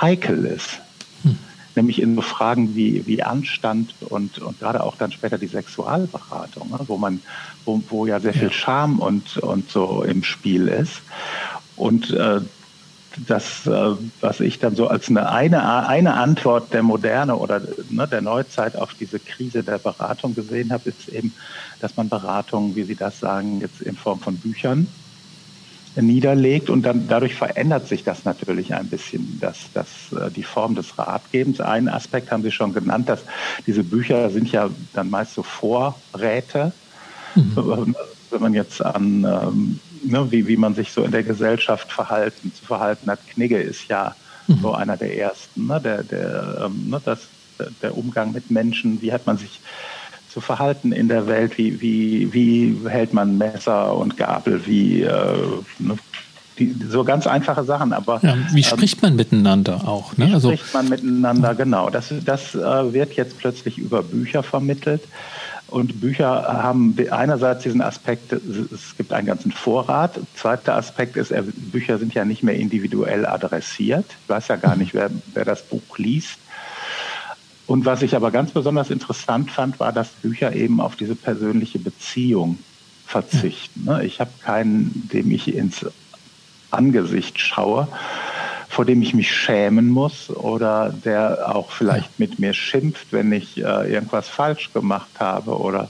heikel ist. Hm. Nämlich in so Fragen wie, wie Anstand und, und gerade auch dann später die Sexualberatung, ne? wo man, wo, wo ja sehr viel Scham und, und so im Spiel ist. Und äh, das, äh, was ich dann so als eine, eine, eine Antwort der Moderne oder ne, der Neuzeit auf diese Krise der Beratung gesehen habe, ist eben, dass man Beratung, wie Sie das sagen, jetzt in Form von Büchern niederlegt und dann dadurch verändert sich das natürlich ein bisschen, dass, dass äh, die Form des Ratgebens. Einen Aspekt haben Sie schon genannt, dass diese Bücher sind ja dann meist so Vorräte. Mhm. Wenn man jetzt an ähm, ne, wie, wie man sich so in der Gesellschaft verhalten, zu verhalten hat. Knigge ist ja mhm. so einer der ersten, ne, der, der, ähm, ne, das, der Umgang mit Menschen, wie hat man sich zu verhalten in der Welt, wie, wie, wie hält man Messer und Gabel, wie äh, ne, die, so ganz einfache Sachen, aber ja, wie ähm, spricht man miteinander auch? Ne? Wie also, spricht man miteinander, genau. Das, das äh, wird jetzt plötzlich über Bücher vermittelt. Und Bücher haben einerseits diesen Aspekt, es gibt einen ganzen Vorrat. Zweiter Aspekt ist, Bücher sind ja nicht mehr individuell adressiert. Ich weiß ja gar nicht, wer, wer das Buch liest. Und was ich aber ganz besonders interessant fand, war, dass Bücher eben auf diese persönliche Beziehung verzichten. Ich habe keinen, dem ich ins Angesicht schaue, vor dem ich mich schämen muss oder der auch vielleicht mit mir schimpft, wenn ich äh, irgendwas falsch gemacht habe oder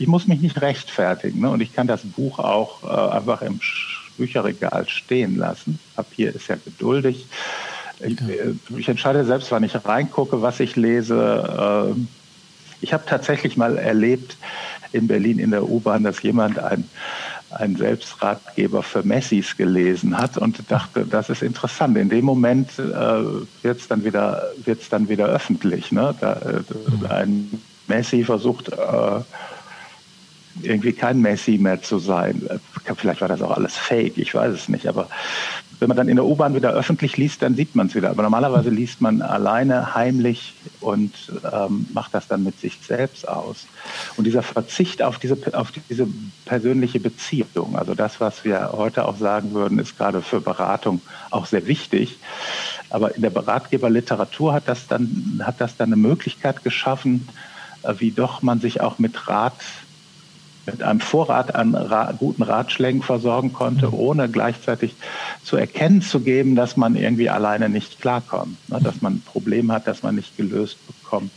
ich muss mich nicht rechtfertigen. Ne? Und ich kann das Buch auch äh, einfach im Bücherregal stehen lassen. Papier ist ja geduldig. Ich, äh, ich entscheide selbst, wann ich reingucke, was ich lese. Ähm, ich habe tatsächlich mal erlebt in Berlin in der U-Bahn, dass jemand ein einen Selbstratgeber für Messis gelesen hat und dachte, das ist interessant. In dem Moment äh, wird es dann wieder wird's dann wieder öffentlich. Ne? Da, äh, ein Messi versucht äh, irgendwie kein Messi mehr zu sein. Vielleicht war das auch alles fake, ich weiß es nicht, aber wenn man dann in der U-Bahn wieder öffentlich liest, dann sieht man es wieder. Aber normalerweise liest man alleine, heimlich und ähm, macht das dann mit sich selbst aus. Und dieser Verzicht auf diese, auf diese persönliche Beziehung, also das, was wir heute auch sagen würden, ist gerade für Beratung auch sehr wichtig. Aber in der Ratgeberliteratur hat das dann, hat das dann eine Möglichkeit geschaffen, äh, wie doch man sich auch mit Rat mit einem Vorrat an Ra guten Ratschlägen versorgen konnte, mhm. ohne gleichzeitig zu erkennen zu geben, dass man irgendwie alleine nicht klarkommt, ne, dass man ein Problem hat, das man nicht gelöst bekommt.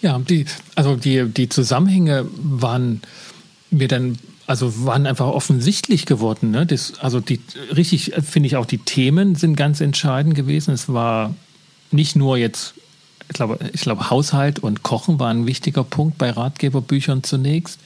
Ja, die, also die, die Zusammenhänge waren mir dann, also waren einfach offensichtlich geworden. Ne? Das, also die richtig, finde ich auch, die Themen sind ganz entscheidend gewesen. Es war nicht nur jetzt ich glaube, ich glaube, Haushalt und Kochen war ein wichtiger Punkt bei Ratgeberbüchern zunächst,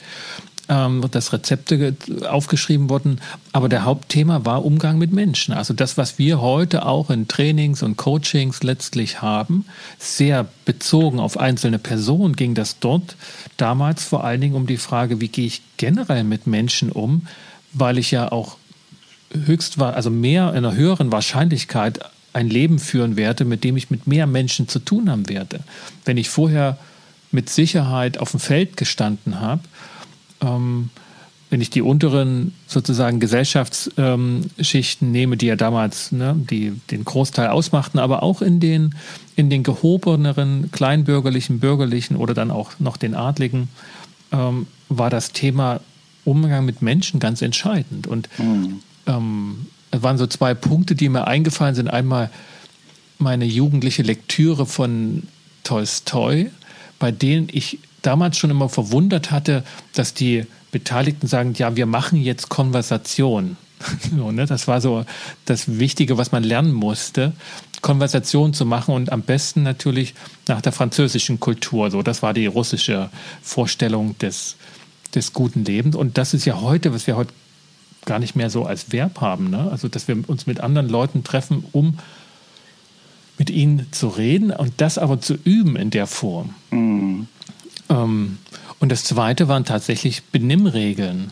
ähm, dass Rezepte aufgeschrieben wurden. Aber der Hauptthema war Umgang mit Menschen. Also das, was wir heute auch in Trainings und Coachings letztlich haben, sehr bezogen auf einzelne Personen, ging das dort damals vor allen Dingen um die Frage, wie gehe ich generell mit Menschen um, weil ich ja auch höchst war, also mehr in einer höheren Wahrscheinlichkeit ein Leben führen werde, mit dem ich mit mehr Menschen zu tun haben werde. Wenn ich vorher mit Sicherheit auf dem Feld gestanden habe, ähm, wenn ich die unteren sozusagen Gesellschaftsschichten ähm, nehme, die ja damals ne, die, den Großteil ausmachten, aber auch in den, in den gehobeneren, kleinbürgerlichen, bürgerlichen oder dann auch noch den Adligen, ähm, war das Thema Umgang mit Menschen ganz entscheidend. Und mhm. ähm, es waren so zwei Punkte, die mir eingefallen sind. Einmal meine jugendliche Lektüre von Tolstoi, bei denen ich damals schon immer verwundert hatte, dass die Beteiligten sagen, ja, wir machen jetzt Konversation. So, ne? Das war so das Wichtige, was man lernen musste, Konversation zu machen und am besten natürlich nach der französischen Kultur. So, das war die russische Vorstellung des, des guten Lebens. Und das ist ja heute, was wir heute gar nicht mehr so als Verb haben. Ne? Also, dass wir uns mit anderen Leuten treffen, um mit ihnen zu reden und das aber zu üben in der Form. Mhm. Ähm, und das Zweite waren tatsächlich Benimmregeln.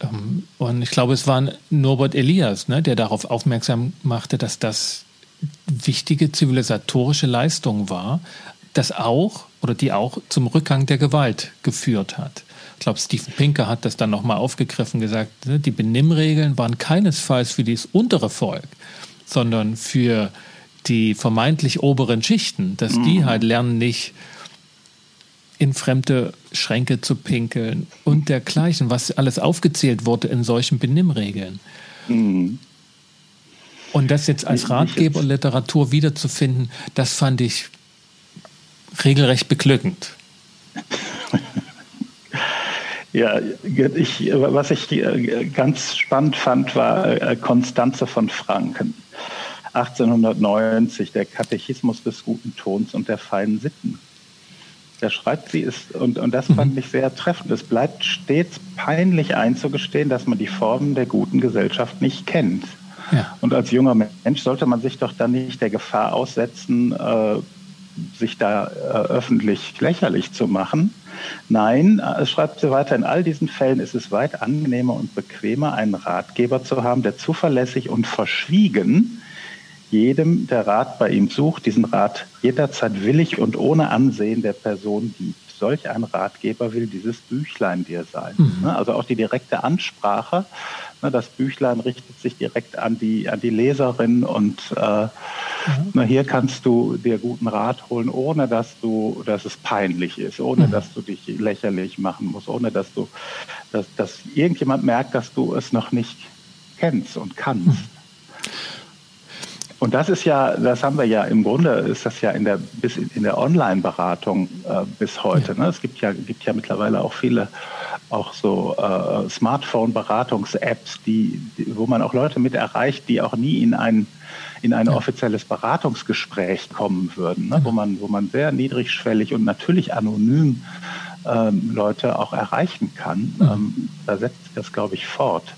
Ähm, und ich glaube, es war Norbert Elias, ne, der darauf aufmerksam machte, dass das wichtige zivilisatorische Leistung war, das auch oder die auch zum Rückgang der Gewalt geführt hat. Ich glaube, Steven Pinker hat das dann nochmal aufgegriffen, gesagt, ne, die Benimmregeln waren keinesfalls für das untere Volk, sondern für die vermeintlich oberen Schichten, dass mhm. die halt lernen, nicht in fremde Schränke zu pinkeln und dergleichen, was alles aufgezählt wurde in solchen Benimmregeln. Mhm. Und das jetzt als Ratgeberliteratur wiederzufinden, das fand ich regelrecht beglückend. Ja, ich, was ich äh, ganz spannend fand, war Konstanze äh, von Franken. 1890, der Katechismus des guten Tons und der feinen Sitten. Da schreibt sie es, und, und das fand mhm. ich sehr treffend. Es bleibt stets peinlich einzugestehen, dass man die Formen der guten Gesellschaft nicht kennt. Ja. Und als junger Mensch sollte man sich doch dann nicht der Gefahr aussetzen, äh, sich da äh, öffentlich lächerlich zu machen, Nein, es äh, schreibt sie weiter, in all diesen Fällen ist es weit angenehmer und bequemer, einen Ratgeber zu haben, der zuverlässig und verschwiegen jedem, der Rat bei ihm sucht, diesen Rat jederzeit willig und ohne Ansehen der Person gibt. Solch ein Ratgeber will dieses Büchlein dir sein. Mhm. Ne, also auch die direkte Ansprache das Büchlein richtet sich direkt an die, an die Leserin und äh, mhm. hier kannst du dir guten Rat holen, ohne dass du, dass es peinlich ist, ohne mhm. dass du dich lächerlich machen musst, ohne dass du, dass, dass irgendjemand merkt, dass du es noch nicht kennst und kannst. Mhm. Und das ist ja, das haben wir ja im Grunde, ist das ja in der, bis in der Online-Beratung äh, bis heute. Ne? Es gibt ja, gibt ja mittlerweile auch viele auch so äh, Smartphone-Beratungs-Apps, die, die, wo man auch Leute mit erreicht, die auch nie in ein, in ein ja. offizielles Beratungsgespräch kommen würden, ne? wo, man, wo man sehr niedrigschwellig und natürlich anonym ähm, Leute auch erreichen kann. Mhm. Ähm, da setzt sich das, glaube ich, fort.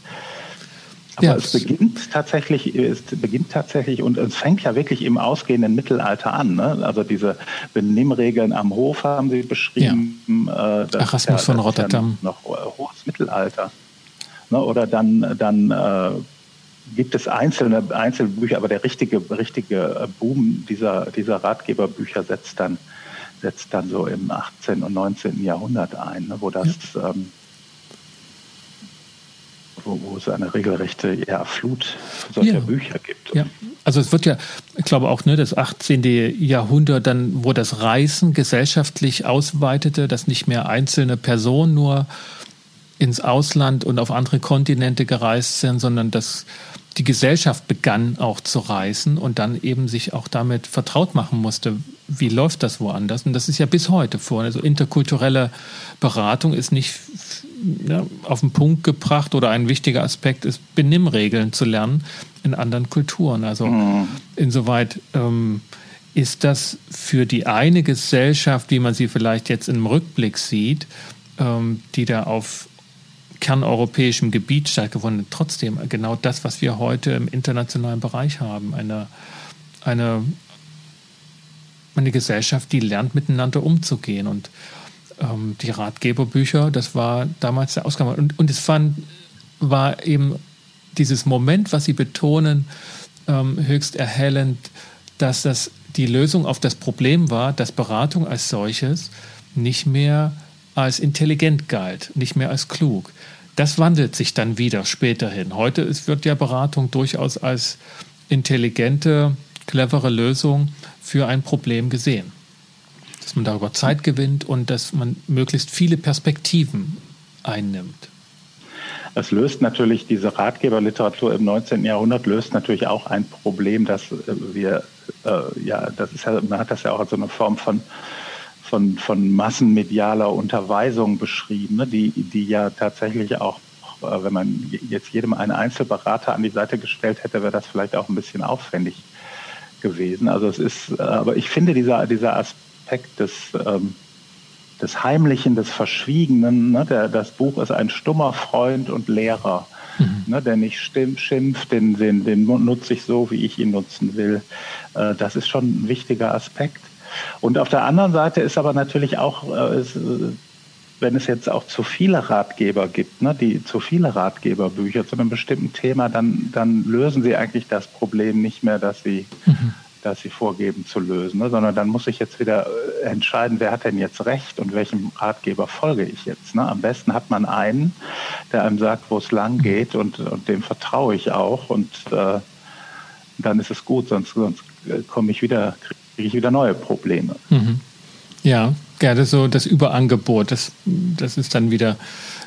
Aber ja. es beginnt tatsächlich, es beginnt tatsächlich und es fängt ja wirklich im ausgehenden Mittelalter an. Ne? Also diese Benimmregeln am Hof haben Sie beschrieben. Ja. Äh, Erasmus ja, von Rotterdam. Ja noch hohes Mittelalter. Ne? Oder dann, dann äh, gibt es einzelne Einzelbücher, aber der richtige, richtige Boom dieser, dieser Ratgeberbücher setzt dann, setzt dann so im 18. und 19. Jahrhundert ein, ne? wo das ähm, wo, es eine regelrechte ja, Flut solcher ja. Bücher gibt. Ja. Also es wird ja, ich glaube auch, ne, das 18. Jahrhundert, dann, wo das Reisen gesellschaftlich ausweitete, dass nicht mehr einzelne Personen nur ins Ausland und auf andere Kontinente gereist sind, sondern dass die Gesellschaft begann auch zu reisen und dann eben sich auch damit vertraut machen musste, wie läuft das woanders. Und das ist ja bis heute vor. Also interkulturelle Beratung ist nicht ja, auf den Punkt gebracht oder ein wichtiger Aspekt ist, Benimmregeln zu lernen in anderen Kulturen. Also mhm. insoweit ähm, ist das für die eine Gesellschaft, wie man sie vielleicht jetzt im Rückblick sieht, ähm, die da auf kerneuropäischem Gebiet stattgefunden, trotzdem genau das, was wir heute im internationalen Bereich haben. Eine, eine, eine Gesellschaft, die lernt, miteinander umzugehen. Und ähm, die Ratgeberbücher, das war damals der Ausgang. Und, und es fand, war eben dieses Moment, was Sie betonen, ähm, höchst erhellend, dass das die Lösung auf das Problem war, dass Beratung als solches nicht mehr als intelligent galt, nicht mehr als klug. Das wandelt sich dann wieder späterhin. Heute ist, wird ja Beratung durchaus als intelligente, clevere Lösung für ein Problem gesehen dass man darüber Zeit gewinnt und dass man möglichst viele Perspektiven einnimmt. Es löst natürlich diese Ratgeberliteratur im 19. Jahrhundert löst natürlich auch ein Problem, dass wir äh, ja, das ist ja, man hat das ja auch als so eine Form von von, von massenmedialer Unterweisung beschrieben, ne, die, die ja tatsächlich auch, äh, wenn man jetzt jedem einen Einzelberater an die Seite gestellt hätte, wäre das vielleicht auch ein bisschen aufwendig gewesen. Also es ist, äh, aber ich finde dieser, dieser Aspekt Aspekt des, ähm, des Heimlichen, des Verschwiegenen. Ne? Der, das Buch ist ein stummer Freund und Lehrer, mhm. ne? der nicht schimpft, den, den, den nutze ich so, wie ich ihn nutzen will. Äh, das ist schon ein wichtiger Aspekt. Und auf der anderen Seite ist aber natürlich auch, äh, ist, äh, wenn es jetzt auch zu viele Ratgeber gibt, ne, die zu viele Ratgeberbücher zu einem bestimmten Thema, dann, dann lösen sie eigentlich das Problem nicht mehr, dass sie mhm das sie vorgeben zu lösen, ne? sondern dann muss ich jetzt wieder äh, entscheiden, wer hat denn jetzt recht und welchem Ratgeber folge ich jetzt. Ne? Am besten hat man einen, der einem sagt, wo es lang geht und, und dem vertraue ich auch und äh, dann ist es gut, sonst, sonst äh, komme ich wieder, kriege ich wieder neue Probleme. Mhm. Ja, gerne so das Überangebot, das, das ist dann wieder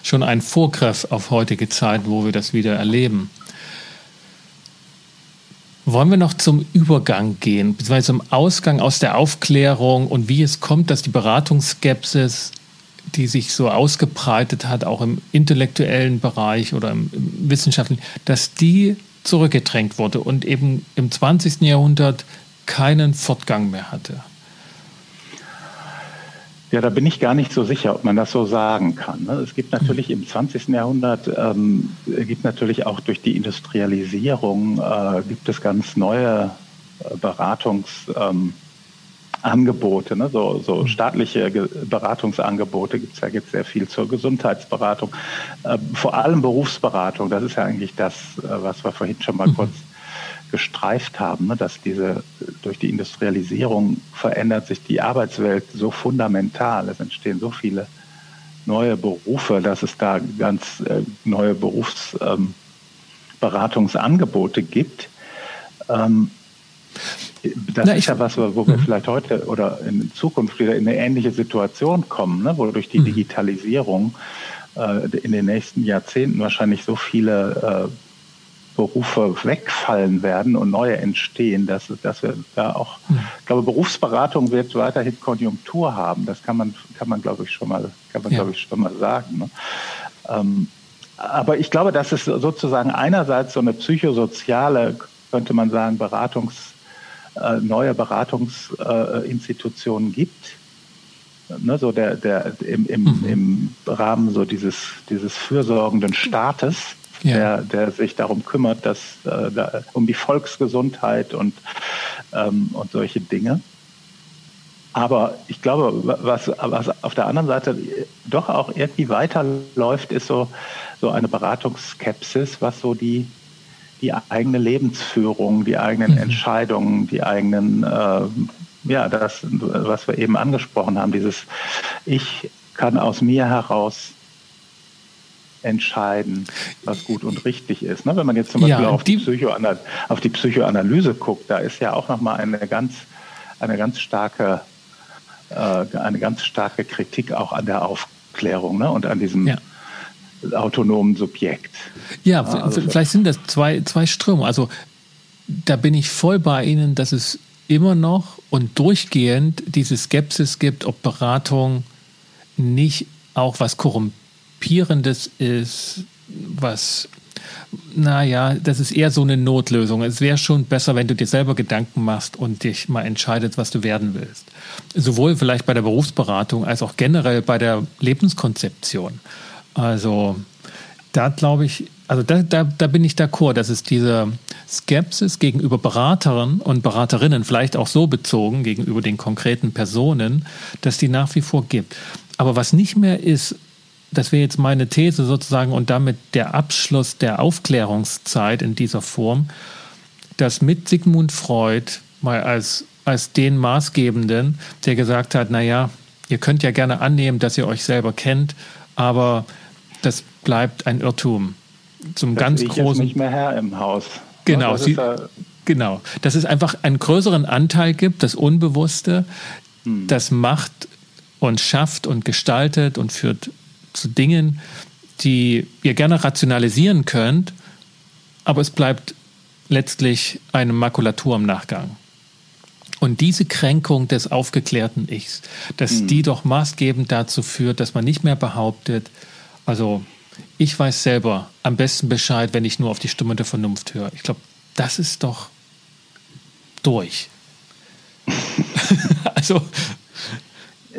schon ein Vorgriff auf heutige Zeit, wo wir das wieder erleben. Wollen wir noch zum Übergang gehen, beziehungsweise zum Ausgang aus der Aufklärung und wie es kommt, dass die Beratungsskepsis, die sich so ausgebreitet hat, auch im intellektuellen Bereich oder im, im wissenschaftlichen, dass die zurückgedrängt wurde und eben im 20. Jahrhundert keinen Fortgang mehr hatte? Ja, da bin ich gar nicht so sicher, ob man das so sagen kann. Ne? Es gibt natürlich im 20. Jahrhundert, ähm, gibt natürlich auch durch die Industrialisierung, äh, gibt es ganz neue äh, Beratungsangebote, ähm, ne? so, so staatliche Beratungsangebote gibt es ja jetzt sehr viel zur Gesundheitsberatung, äh, vor allem Berufsberatung, das ist ja eigentlich das, äh, was wir vorhin schon mal mhm. kurz gestreift haben, ne, dass diese durch die Industrialisierung verändert sich die Arbeitswelt so fundamental. Es entstehen so viele neue Berufe, dass es da ganz äh, neue Berufsberatungsangebote ähm, gibt. Ähm, das Na, ist ja was, wo wir mhm. vielleicht heute oder in Zukunft wieder in eine ähnliche Situation kommen, ne, wo durch die mhm. Digitalisierung äh, in den nächsten Jahrzehnten wahrscheinlich so viele äh, Berufe wegfallen werden und neue entstehen, dass, dass wir da auch, hm. ich glaube, Berufsberatung wird weiterhin Konjunktur haben. Das kann man, kann man, glaube ich, schon mal, kann man, ja. glaube ich, schon mal sagen. Ne? Ähm, aber ich glaube, dass es sozusagen einerseits so eine psychosoziale, könnte man sagen, Beratungs, äh, neue Beratungsinstitutionen äh, gibt. Ne, so der, der im, im, mhm. im Rahmen so dieses, dieses fürsorgenden Staates, ja. der, der sich darum kümmert, dass äh, da, um die Volksgesundheit und, ähm, und solche Dinge. Aber ich glaube, was, was auf der anderen Seite doch auch irgendwie weiterläuft, ist so, so eine Beratungsskepsis, was so die, die eigene Lebensführung, die eigenen mhm. Entscheidungen, die eigenen, äh, ja, das, was wir eben angesprochen haben, dieses Ich kann aus mir heraus entscheiden, was gut und richtig ist. Ne? Wenn man jetzt zum Beispiel ja, auf, die, Psychoanal auf die Psychoanalyse guckt, da ist ja auch nochmal eine ganz, eine ganz starke, äh, eine ganz starke Kritik auch an der Aufklärung ne? und an diesem ja. autonomen Subjekt. Ja, also, vielleicht sind das zwei, zwei Ströme. Also da bin ich voll bei Ihnen, dass es immer noch und durchgehend diese Skepsis gibt, ob Beratung nicht auch was Korrumpierendes ist, was, naja, das ist eher so eine Notlösung. Es wäre schon besser, wenn du dir selber Gedanken machst und dich mal entscheidest, was du werden willst. Sowohl vielleicht bei der Berufsberatung als auch generell bei der Lebenskonzeption. Also da glaube ich, also da, da, da bin ich d'accord, dass es diese Skepsis gegenüber Beraterinnen und Beraterinnen, vielleicht auch so bezogen gegenüber den konkreten Personen, dass die nach wie vor gibt. Aber was nicht mehr ist, das wäre jetzt meine These sozusagen und damit der Abschluss der Aufklärungszeit in dieser Form, dass mit Sigmund Freud mal als, als den Maßgebenden, der gesagt hat, naja, ihr könnt ja gerne annehmen, dass ihr euch selber kennt, aber das bleibt ein Irrtum. Zum das ganz ich großen. nicht mehr Herr im Haus. Genau, das sie, genau. Dass es einfach einen größeren Anteil gibt, das Unbewusste, hm. das Macht und schafft und gestaltet und führt zu Dingen, die ihr gerne rationalisieren könnt, aber es bleibt letztlich eine Makulatur im Nachgang. Und diese Kränkung des aufgeklärten Ichs, dass mhm. die doch maßgebend dazu führt, dass man nicht mehr behauptet, also ich weiß selber am besten Bescheid, wenn ich nur auf die Stimme der Vernunft höre. Ich glaube, das ist doch durch. also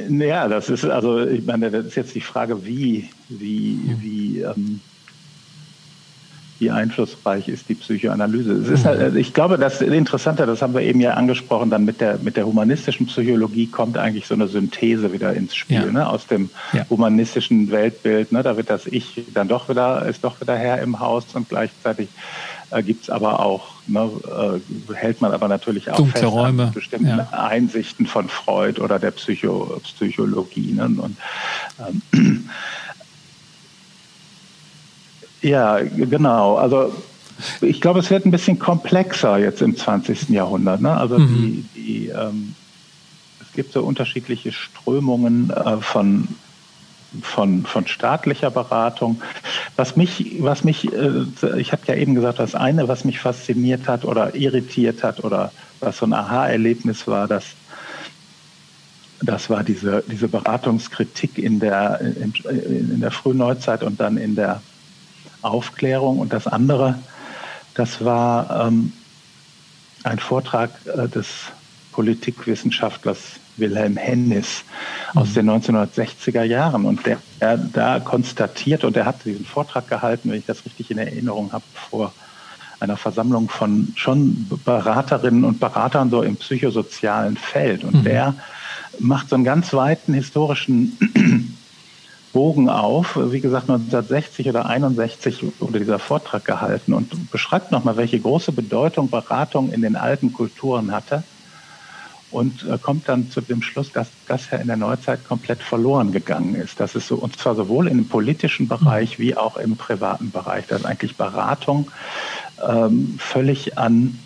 ja, das ist also, ich meine, das ist jetzt die Frage, wie, wie, wie, ähm, wie einflussreich ist die Psychoanalyse. Es ist halt, also ich glaube, das Interessante, das haben wir eben ja angesprochen, dann mit der, mit der humanistischen Psychologie kommt eigentlich so eine Synthese wieder ins Spiel, ja. ne? aus dem ja. humanistischen Weltbild. Ne? Da wird das Ich dann doch wieder, ist doch wieder Herr im Haus und gleichzeitig äh, gibt es aber auch, ne, äh, hält man aber natürlich auch Dunkle fest Räume. an bestimmten ja. Einsichten von Freud oder der Psycho Psychologie. Ne? Und, ähm, ja, genau. Also ich glaube, es wird ein bisschen komplexer jetzt im 20. Jahrhundert. Ne? Also mhm. die, die ähm, es gibt so unterschiedliche Strömungen äh, von von, von staatlicher Beratung. Was mich, was mich, äh, ich habe ja eben gesagt, das eine, was mich fasziniert hat oder irritiert hat oder was so ein Aha-Erlebnis war, dass das war diese, diese Beratungskritik in der, in, in der Frühneuzeit und dann in der Aufklärung. Und das andere, das war ähm, ein Vortrag äh, des Politikwissenschaftlers Wilhelm Hennis aus den 1960er Jahren. Und der, der da konstatiert, und er hat diesen Vortrag gehalten, wenn ich das richtig in Erinnerung habe, vor einer Versammlung von schon Beraterinnen und Beratern so im psychosozialen Feld. Und mhm. der macht so einen ganz weiten historischen Bogen auf. Wie gesagt, 1960 oder 61 wurde dieser Vortrag gehalten und beschreibt nochmal, welche große Bedeutung Beratung in den alten Kulturen hatte und äh, kommt dann zu dem Schluss, dass das ja in der Neuzeit komplett verloren gegangen ist. Das ist so, und zwar sowohl im politischen Bereich wie auch im privaten Bereich, dass eigentlich Beratung ähm, völlig an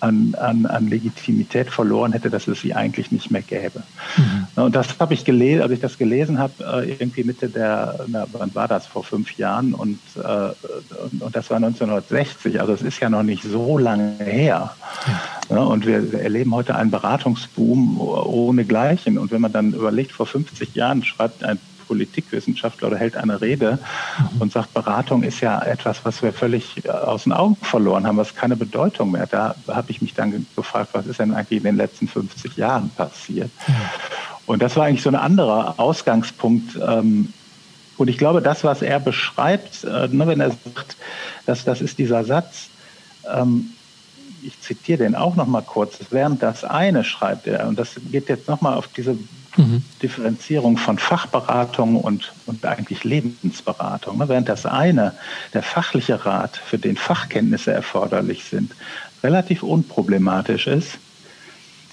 an, an, an Legitimität verloren hätte, dass es sie eigentlich nicht mehr gäbe. Mhm. Und das habe ich gelesen, als ich das gelesen habe, äh, irgendwie Mitte der, na, wann war das, vor fünf Jahren und, äh, und das war 1960, also es ist ja noch nicht so lange her. Ja. Und wir erleben heute einen Beratungsboom ohne Gleichen. Und wenn man dann überlegt, vor 50 Jahren schreibt ein Politikwissenschaftler oder hält eine Rede und sagt, Beratung ist ja etwas, was wir völlig äh, aus den Augen verloren haben, was keine Bedeutung mehr. Da habe ich mich dann gefragt, was ist denn eigentlich in den letzten 50 Jahren passiert? Und das war eigentlich so ein anderer Ausgangspunkt, ähm, Und ich glaube, das, was er beschreibt, äh, ne, wenn er sagt, dass das ist dieser Satz, ähm, ich zitiere den auch noch mal kurz, während das eine schreibt er, und das geht jetzt noch mal auf diese mhm. Differenzierung von Fachberatung und, und eigentlich Lebensberatung. Ne? Während das eine, der fachliche Rat, für den Fachkenntnisse erforderlich sind, relativ unproblematisch ist,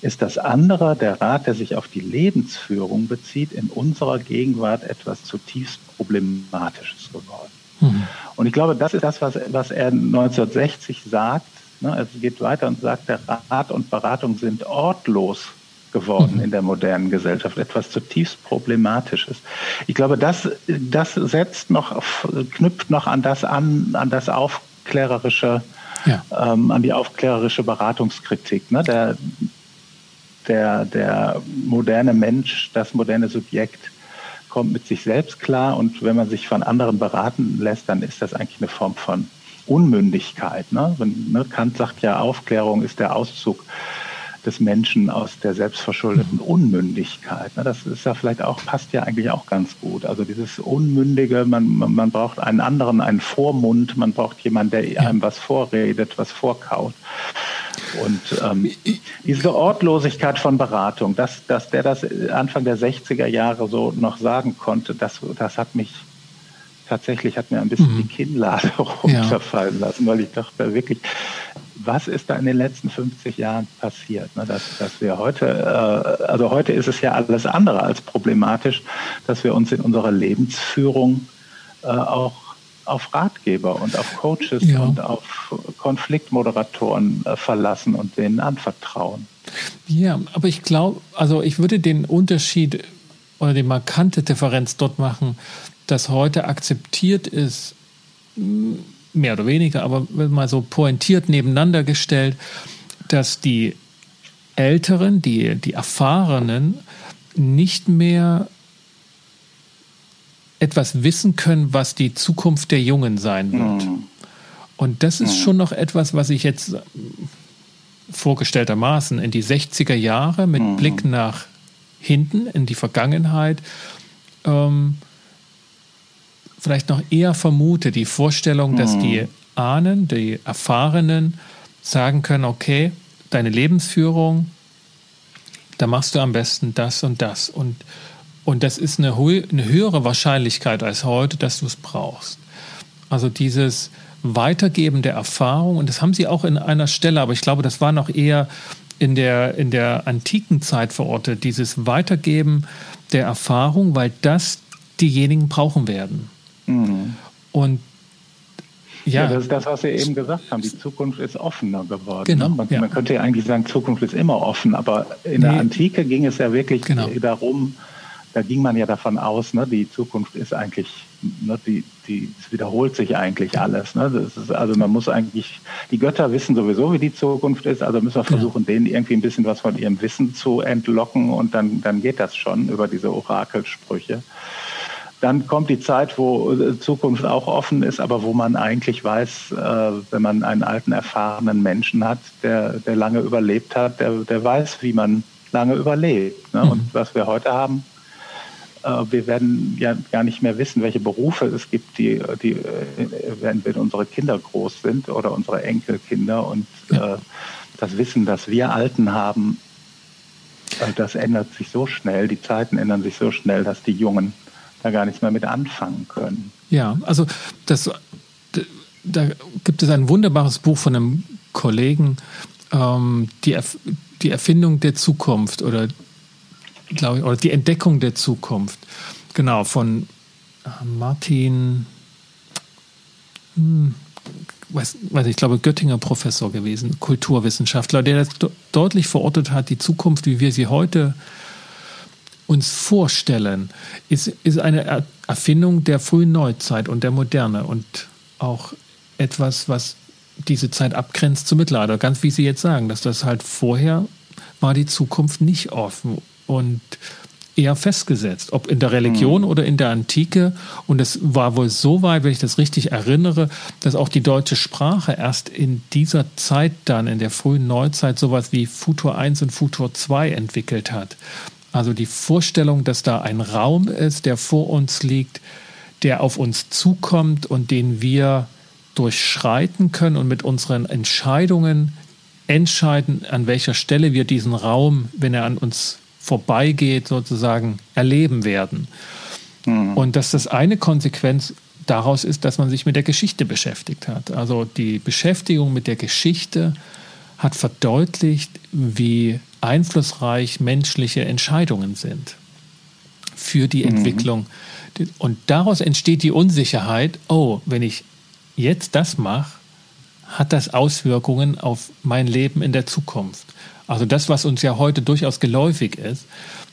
ist das andere, der Rat, der sich auf die Lebensführung bezieht, in unserer Gegenwart etwas zutiefst Problematisches geworden. Mhm. Und ich glaube, das ist das, was, was er 1960 sagt. Ne? Es geht weiter und sagt, der Rat und Beratung sind ortlos geworden mhm. in der modernen Gesellschaft, etwas zutiefst Problematisches. Ich glaube, das, das setzt noch, knüpft noch an das an, an das aufklärerische, ja. ähm, an die aufklärerische Beratungskritik. Ne? Der, der, der moderne Mensch, das moderne Subjekt kommt mit sich selbst klar und wenn man sich von anderen beraten lässt, dann ist das eigentlich eine Form von Unmündigkeit. Ne? Wenn, ne, Kant sagt ja, Aufklärung ist der Auszug des Menschen aus der selbstverschuldeten Unmündigkeit. Ne? Das ist ja vielleicht auch, passt ja eigentlich auch ganz gut. Also dieses Unmündige, man, man, man braucht einen anderen, einen Vormund, man braucht jemanden, der einem was vorredet, was vorkaut. Und ähm, diese Ortlosigkeit von Beratung, dass, dass der das Anfang der 60er Jahre so noch sagen konnte, das, das hat mich tatsächlich, hat mir ein bisschen mhm. die Kinnlade runterfallen ja. lassen, weil ich dachte wirklich, was ist da in den letzten 50 Jahren passiert? Ne, dass, dass wir heute, äh, also heute ist es ja alles andere als problematisch, dass wir uns in unserer Lebensführung äh, auch auf Ratgeber und auf Coaches ja. und auf Konfliktmoderatoren äh, verlassen und denen anvertrauen. Ja, aber ich glaube, also ich würde den Unterschied oder die markante Differenz dort machen, dass heute akzeptiert ist, mehr oder weniger, aber mal so pointiert nebeneinander gestellt, dass die Älteren, die, die Erfahrenen nicht mehr etwas wissen können, was die Zukunft der Jungen sein wird. Mhm. Und das ist mhm. schon noch etwas, was ich jetzt vorgestelltermaßen in die 60er Jahre mit mhm. Blick nach hinten, in die Vergangenheit, ähm, vielleicht noch eher vermute, die Vorstellung, dass mhm. die Ahnen, die Erfahrenen sagen können, okay, deine Lebensführung, da machst du am besten das und das. Und und das ist eine, eine höhere Wahrscheinlichkeit als heute, dass du es brauchst. Also dieses Weitergeben der Erfahrung, und das haben sie auch in einer Stelle, aber ich glaube, das war noch eher in der, in der antiken Zeit verortet, dieses Weitergeben der Erfahrung, weil das diejenigen brauchen werden. Mhm. Und ja. ja. das ist das, was Sie eben gesagt haben. Die Zukunft ist offener geworden. Genau, ne? man, ja. man, könnte ja eigentlich sagen, Zukunft ist immer offen, aber in nee. der Antike ging es ja wirklich genau. darum, da ging man ja davon aus, ne, die Zukunft ist eigentlich, ne, die, die, es wiederholt sich eigentlich alles. Ne? Das ist, also man muss eigentlich, die Götter wissen sowieso, wie die Zukunft ist, also müssen wir versuchen, ja. denen irgendwie ein bisschen was von ihrem Wissen zu entlocken und dann, dann geht das schon über diese Orakelsprüche. Dann kommt die Zeit, wo äh, Zukunft auch offen ist, aber wo man eigentlich weiß, äh, wenn man einen alten, erfahrenen Menschen hat, der, der lange überlebt hat, der, der weiß, wie man lange überlebt. Ne? Mhm. Und was wir heute haben, äh, wir werden ja gar nicht mehr wissen, welche Berufe es gibt, die, die wenn, wenn unsere Kinder groß sind oder unsere Enkelkinder. Und ja. das Wissen, das wir Alten haben, das ändert sich so schnell, die Zeiten ändern sich so schnell, dass die Jungen da gar nichts mehr mit anfangen können. Ja, also das, da gibt es ein wunderbares Buch von einem Kollegen, ähm, die, Erf die Erfindung der Zukunft oder ich, oder die Entdeckung der Zukunft. Genau, von äh, Martin, hm, weiß, weiß ich glaube, Göttinger Professor gewesen, Kulturwissenschaftler, der das deutlich verortet hat, die Zukunft, wie wir sie heute uns vorstellen, ist, ist eine Erfindung der frühen Neuzeit und der Moderne und auch etwas, was diese Zeit abgrenzt zum Mittelalter. Ganz wie Sie jetzt sagen, dass das halt vorher war die Zukunft nicht offen und eher festgesetzt, ob in der Religion mhm. oder in der Antike. Und es war wohl so weit, wenn ich das richtig erinnere, dass auch die deutsche Sprache erst in dieser Zeit dann, in der frühen Neuzeit, sowas wie Futur 1 und Futur 2 entwickelt hat. Also die Vorstellung, dass da ein Raum ist, der vor uns liegt, der auf uns zukommt und den wir durchschreiten können und mit unseren Entscheidungen entscheiden, an welcher Stelle wir diesen Raum, wenn er an uns vorbeigeht, sozusagen erleben werden. Mhm. Und dass das eine Konsequenz daraus ist, dass man sich mit der Geschichte beschäftigt hat. Also die Beschäftigung mit der Geschichte hat verdeutlicht, wie einflussreich menschliche Entscheidungen sind für die mhm. Entwicklung. Und daraus entsteht die Unsicherheit, oh, wenn ich jetzt das mache, hat das Auswirkungen auf mein Leben in der Zukunft. Also das, was uns ja heute durchaus geläufig ist,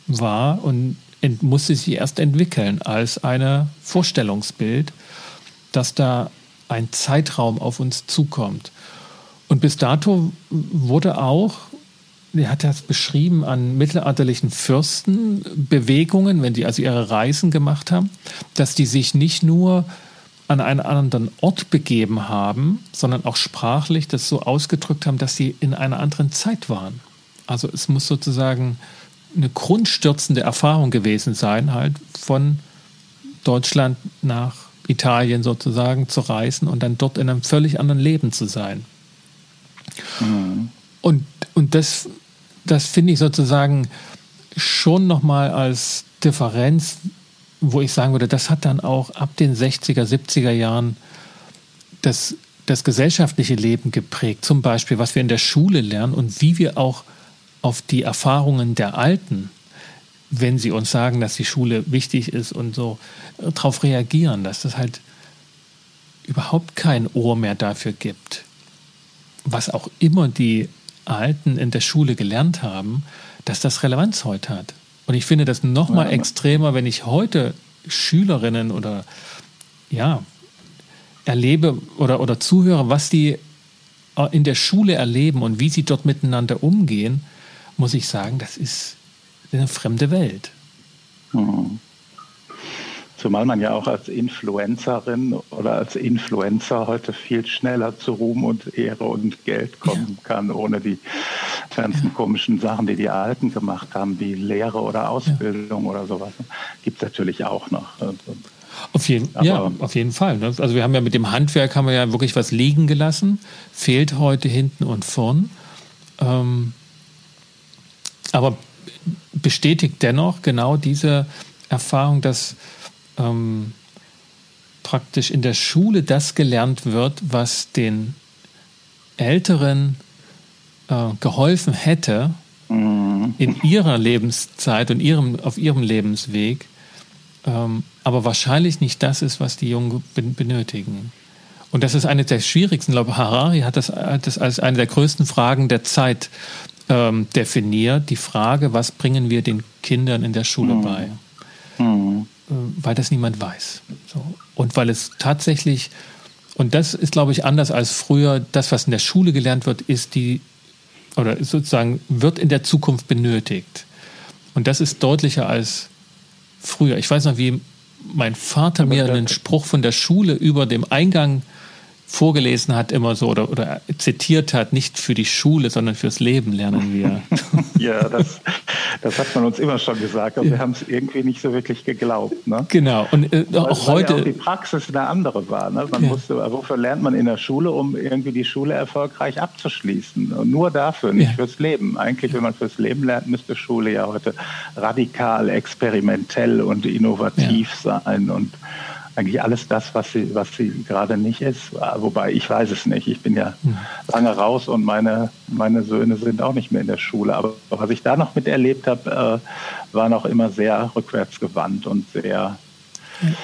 war und musste sich erst entwickeln als ein Vorstellungsbild, dass da ein Zeitraum auf uns zukommt. Und bis dato wurde auch, er hat das beschrieben, an mittelalterlichen Fürsten Bewegungen, wenn die also ihre Reisen gemacht haben, dass die sich nicht nur an einen anderen Ort begeben haben, sondern auch sprachlich das so ausgedrückt haben, dass sie in einer anderen Zeit waren. Also es muss sozusagen eine grundstürzende Erfahrung gewesen sein, halt von Deutschland nach Italien sozusagen zu reisen und dann dort in einem völlig anderen Leben zu sein. Mhm. Und, und das, das finde ich sozusagen schon nochmal als Differenz, wo ich sagen würde, das hat dann auch ab den 60er, 70er Jahren das, das gesellschaftliche Leben geprägt. Zum Beispiel, was wir in der Schule lernen und wie wir auch auf die Erfahrungen der Alten, wenn sie uns sagen, dass die Schule wichtig ist und so, äh, darauf reagieren, dass es halt überhaupt kein Ohr mehr dafür gibt. Was auch immer die Alten in der Schule gelernt haben, dass das Relevanz heute hat. Und ich finde das noch mal ja, extremer, wenn ich heute Schülerinnen oder ja erlebe oder, oder zuhöre, was die äh, in der Schule erleben und wie sie dort miteinander umgehen, muss ich sagen, das ist eine fremde Welt. Mhm. Zumal man ja auch als Influencerin oder als Influencer heute viel schneller zu Ruhm und Ehre und Geld kommen kann, ohne die ganzen komischen Sachen, die die Alten gemacht haben, wie Lehre oder Ausbildung ja. oder sowas. Gibt es natürlich auch noch. Auf jeden, ja, auf jeden Fall. Ne? Also wir haben ja mit dem Handwerk haben wir ja wirklich was liegen gelassen, fehlt heute hinten und vorn. Ähm, aber bestätigt dennoch genau diese Erfahrung, dass ähm, praktisch in der Schule das gelernt wird, was den Älteren äh, geholfen hätte mhm. in ihrer Lebenszeit und ihrem, auf ihrem Lebensweg, ähm, aber wahrscheinlich nicht das ist, was die Jungen benötigen. Und das ist eine der schwierigsten, ich glaube, Harari hat das, hat das als eine der größten Fragen der Zeit ähm, definiert, die Frage, was bringen wir den Kindern in der Schule mhm. bei? Mhm. Äh, weil das niemand weiß. So. Und weil es tatsächlich, und das ist, glaube ich, anders als früher, das, was in der Schule gelernt wird, ist die, oder sozusagen wird in der Zukunft benötigt. Und das ist deutlicher als früher. Ich weiß noch, wie mein Vater mir einen Spruch von der Schule über dem Eingang vorgelesen hat immer so oder, oder zitiert hat, nicht für die Schule, sondern fürs Leben lernen wir. ja, das, das hat man uns immer schon gesagt, aber ja. wir haben es irgendwie nicht so wirklich geglaubt. Ne? Genau, und äh, auch weil, heute. Weil ja auch die Praxis eine andere war. Ne? Man ja. musste, wofür lernt man in der Schule, um irgendwie die Schule erfolgreich abzuschließen? Und nur dafür, nicht fürs Leben. Eigentlich, wenn man fürs Leben lernt, müsste Schule ja heute radikal, experimentell und innovativ sein und eigentlich alles das, was sie, was sie gerade nicht ist. Wobei ich weiß es nicht. Ich bin ja lange raus und meine, meine Söhne sind auch nicht mehr in der Schule. Aber was ich da noch miterlebt habe, äh, war noch immer sehr rückwärtsgewandt und sehr. Mhm.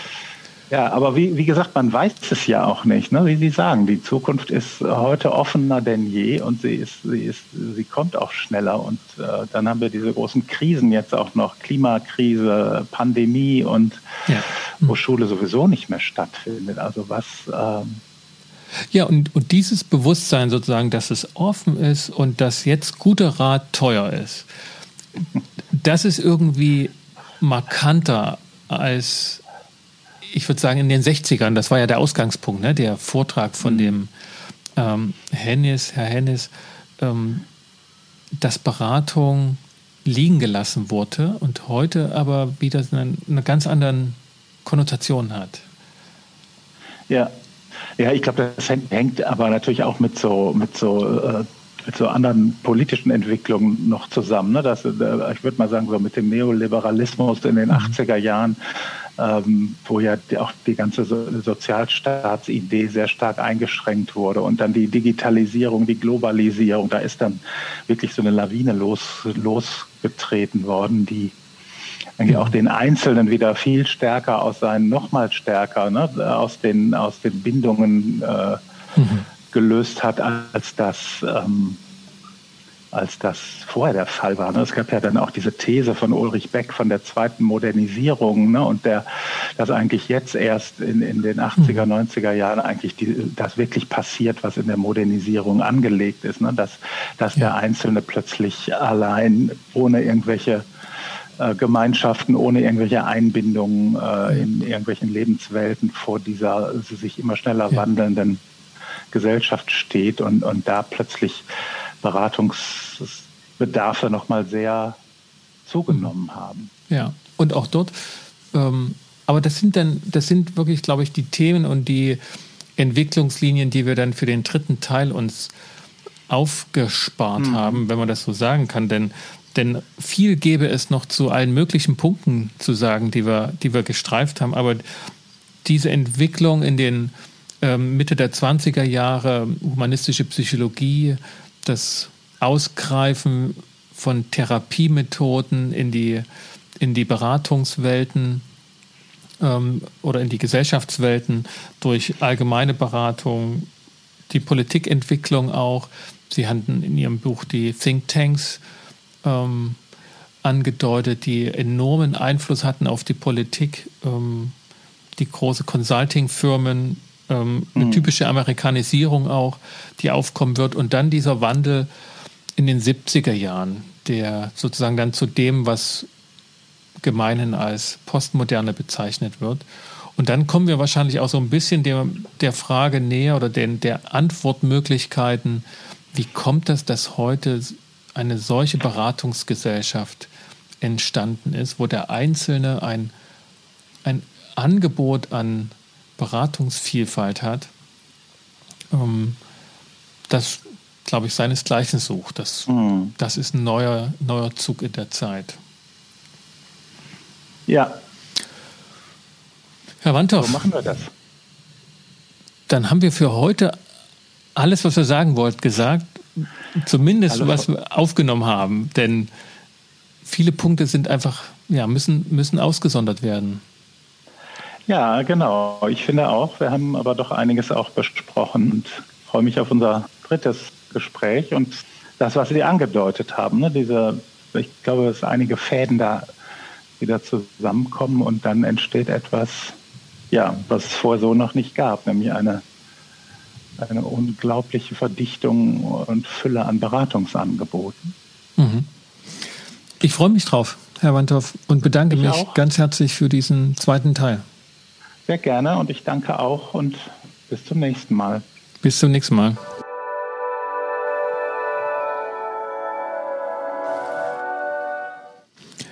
Ja, aber wie, wie gesagt, man weiß es ja auch nicht. Ne? Wie Sie sagen, die Zukunft ist heute offener denn je und sie ist, sie ist, sie kommt auch schneller. Und äh, dann haben wir diese großen Krisen jetzt auch noch, Klimakrise, Pandemie und ja. wo Schule sowieso nicht mehr stattfindet. Also was ähm, ja, und, und dieses Bewusstsein sozusagen, dass es offen ist und dass jetzt guter Rat teuer ist, das ist irgendwie markanter als ich würde sagen, in den 60ern, das war ja der Ausgangspunkt, ne? der Vortrag von mhm. dem ähm, Hennis, Herr Hennis, ähm, dass Beratung liegen gelassen wurde und heute aber wieder eine, eine ganz andere Konnotation hat. Ja, ja, ich glaube, das hängt aber natürlich auch mit so mit so äh, mit so anderen politischen Entwicklungen noch zusammen. Ne? Das, ich würde mal sagen, so mit dem Neoliberalismus in den mhm. 80er Jahren, ähm, wo ja auch die ganze so Sozialstaatsidee sehr stark eingeschränkt wurde und dann die Digitalisierung, die Globalisierung, da ist dann wirklich so eine Lawine los, losgetreten worden, die eigentlich auch den Einzelnen wieder viel stärker aus seinen, nochmal stärker, ne, aus, den, aus den Bindungen äh, mhm gelöst hat, als das, ähm, als das vorher der Fall war. Es gab ja dann auch diese These von Ulrich Beck von der zweiten Modernisierung ne? und der, dass eigentlich jetzt erst in, in den 80er, 90er hm. Jahren eigentlich die, das wirklich passiert, was in der Modernisierung angelegt ist, ne? dass, dass der Einzelne plötzlich allein ohne irgendwelche äh, Gemeinschaften ohne irgendwelche Einbindungen äh, in irgendwelchen Lebenswelten vor dieser sich immer schneller wandelnden Gesellschaft steht und, und da plötzlich Beratungsbedarfe nochmal sehr zugenommen haben. Ja, und auch dort, ähm, aber das sind dann, das sind wirklich, glaube ich, die Themen und die Entwicklungslinien, die wir dann für den dritten Teil uns aufgespart mhm. haben, wenn man das so sagen kann. Denn, denn viel gäbe es noch zu allen möglichen Punkten zu sagen, die wir, die wir gestreift haben. Aber diese Entwicklung in den Mitte der 20er Jahre humanistische Psychologie, das Ausgreifen von Therapiemethoden in die, in die Beratungswelten ähm, oder in die Gesellschaftswelten durch allgemeine Beratung, die Politikentwicklung auch. Sie hatten in Ihrem Buch die Think Tanks ähm, angedeutet, die enormen Einfluss hatten auf die Politik. Ähm, die große Consulting-Firmen ähm, eine mhm. typische Amerikanisierung auch, die aufkommen wird. Und dann dieser Wandel in den 70er Jahren, der sozusagen dann zu dem, was gemeinhin als Postmoderne bezeichnet wird. Und dann kommen wir wahrscheinlich auch so ein bisschen der, der Frage näher oder den, der Antwortmöglichkeiten, wie kommt das, dass heute eine solche Beratungsgesellschaft entstanden ist, wo der Einzelne ein, ein Angebot an Beratungsvielfalt hat, ähm, das, glaube ich, seinesgleichen sucht. Das, mhm. das ist ein neuer, neuer Zug in der Zeit. Ja. Herr Wandhoff. So machen wir das. Dann haben wir für heute alles, was wir sagen wollten, gesagt. Zumindest, Hallo. was wir aufgenommen haben. Denn viele Punkte sind einfach, ja, müssen, müssen ausgesondert werden. Ja, genau. Ich finde auch, wir haben aber doch einiges auch besprochen und freue mich auf unser drittes Gespräch und das, was Sie angedeutet haben. Ne? Diese, ich glaube, dass einige Fäden da wieder zusammenkommen und dann entsteht etwas, ja, was es vorher so noch nicht gab, nämlich eine, eine unglaubliche Verdichtung und Fülle an Beratungsangeboten. Mhm. Ich freue mich drauf, Herr Wandhoff, und bedanke ich mich auch. ganz herzlich für diesen zweiten Teil. Sehr gerne und ich danke auch und bis zum nächsten Mal. Bis zum nächsten Mal.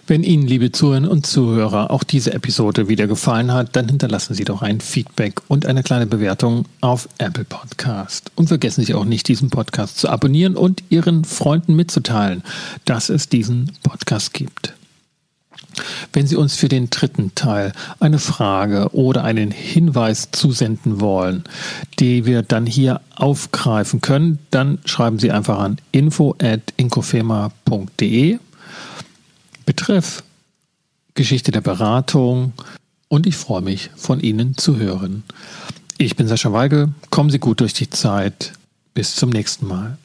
Wenn Ihnen, liebe Zuhörerinnen und Zuhörer, auch diese Episode wieder gefallen hat, dann hinterlassen Sie doch ein Feedback und eine kleine Bewertung auf Apple Podcast. Und vergessen Sie auch nicht, diesen Podcast zu abonnieren und Ihren Freunden mitzuteilen, dass es diesen Podcast gibt. Wenn Sie uns für den dritten Teil eine Frage oder einen Hinweis zusenden wollen, die wir dann hier aufgreifen können, dann schreiben Sie einfach an info@inkofema.de. Betreff Geschichte der Beratung und ich freue mich, von Ihnen zu hören. Ich bin Sascha Weigel. Kommen Sie gut durch die Zeit. Bis zum nächsten Mal.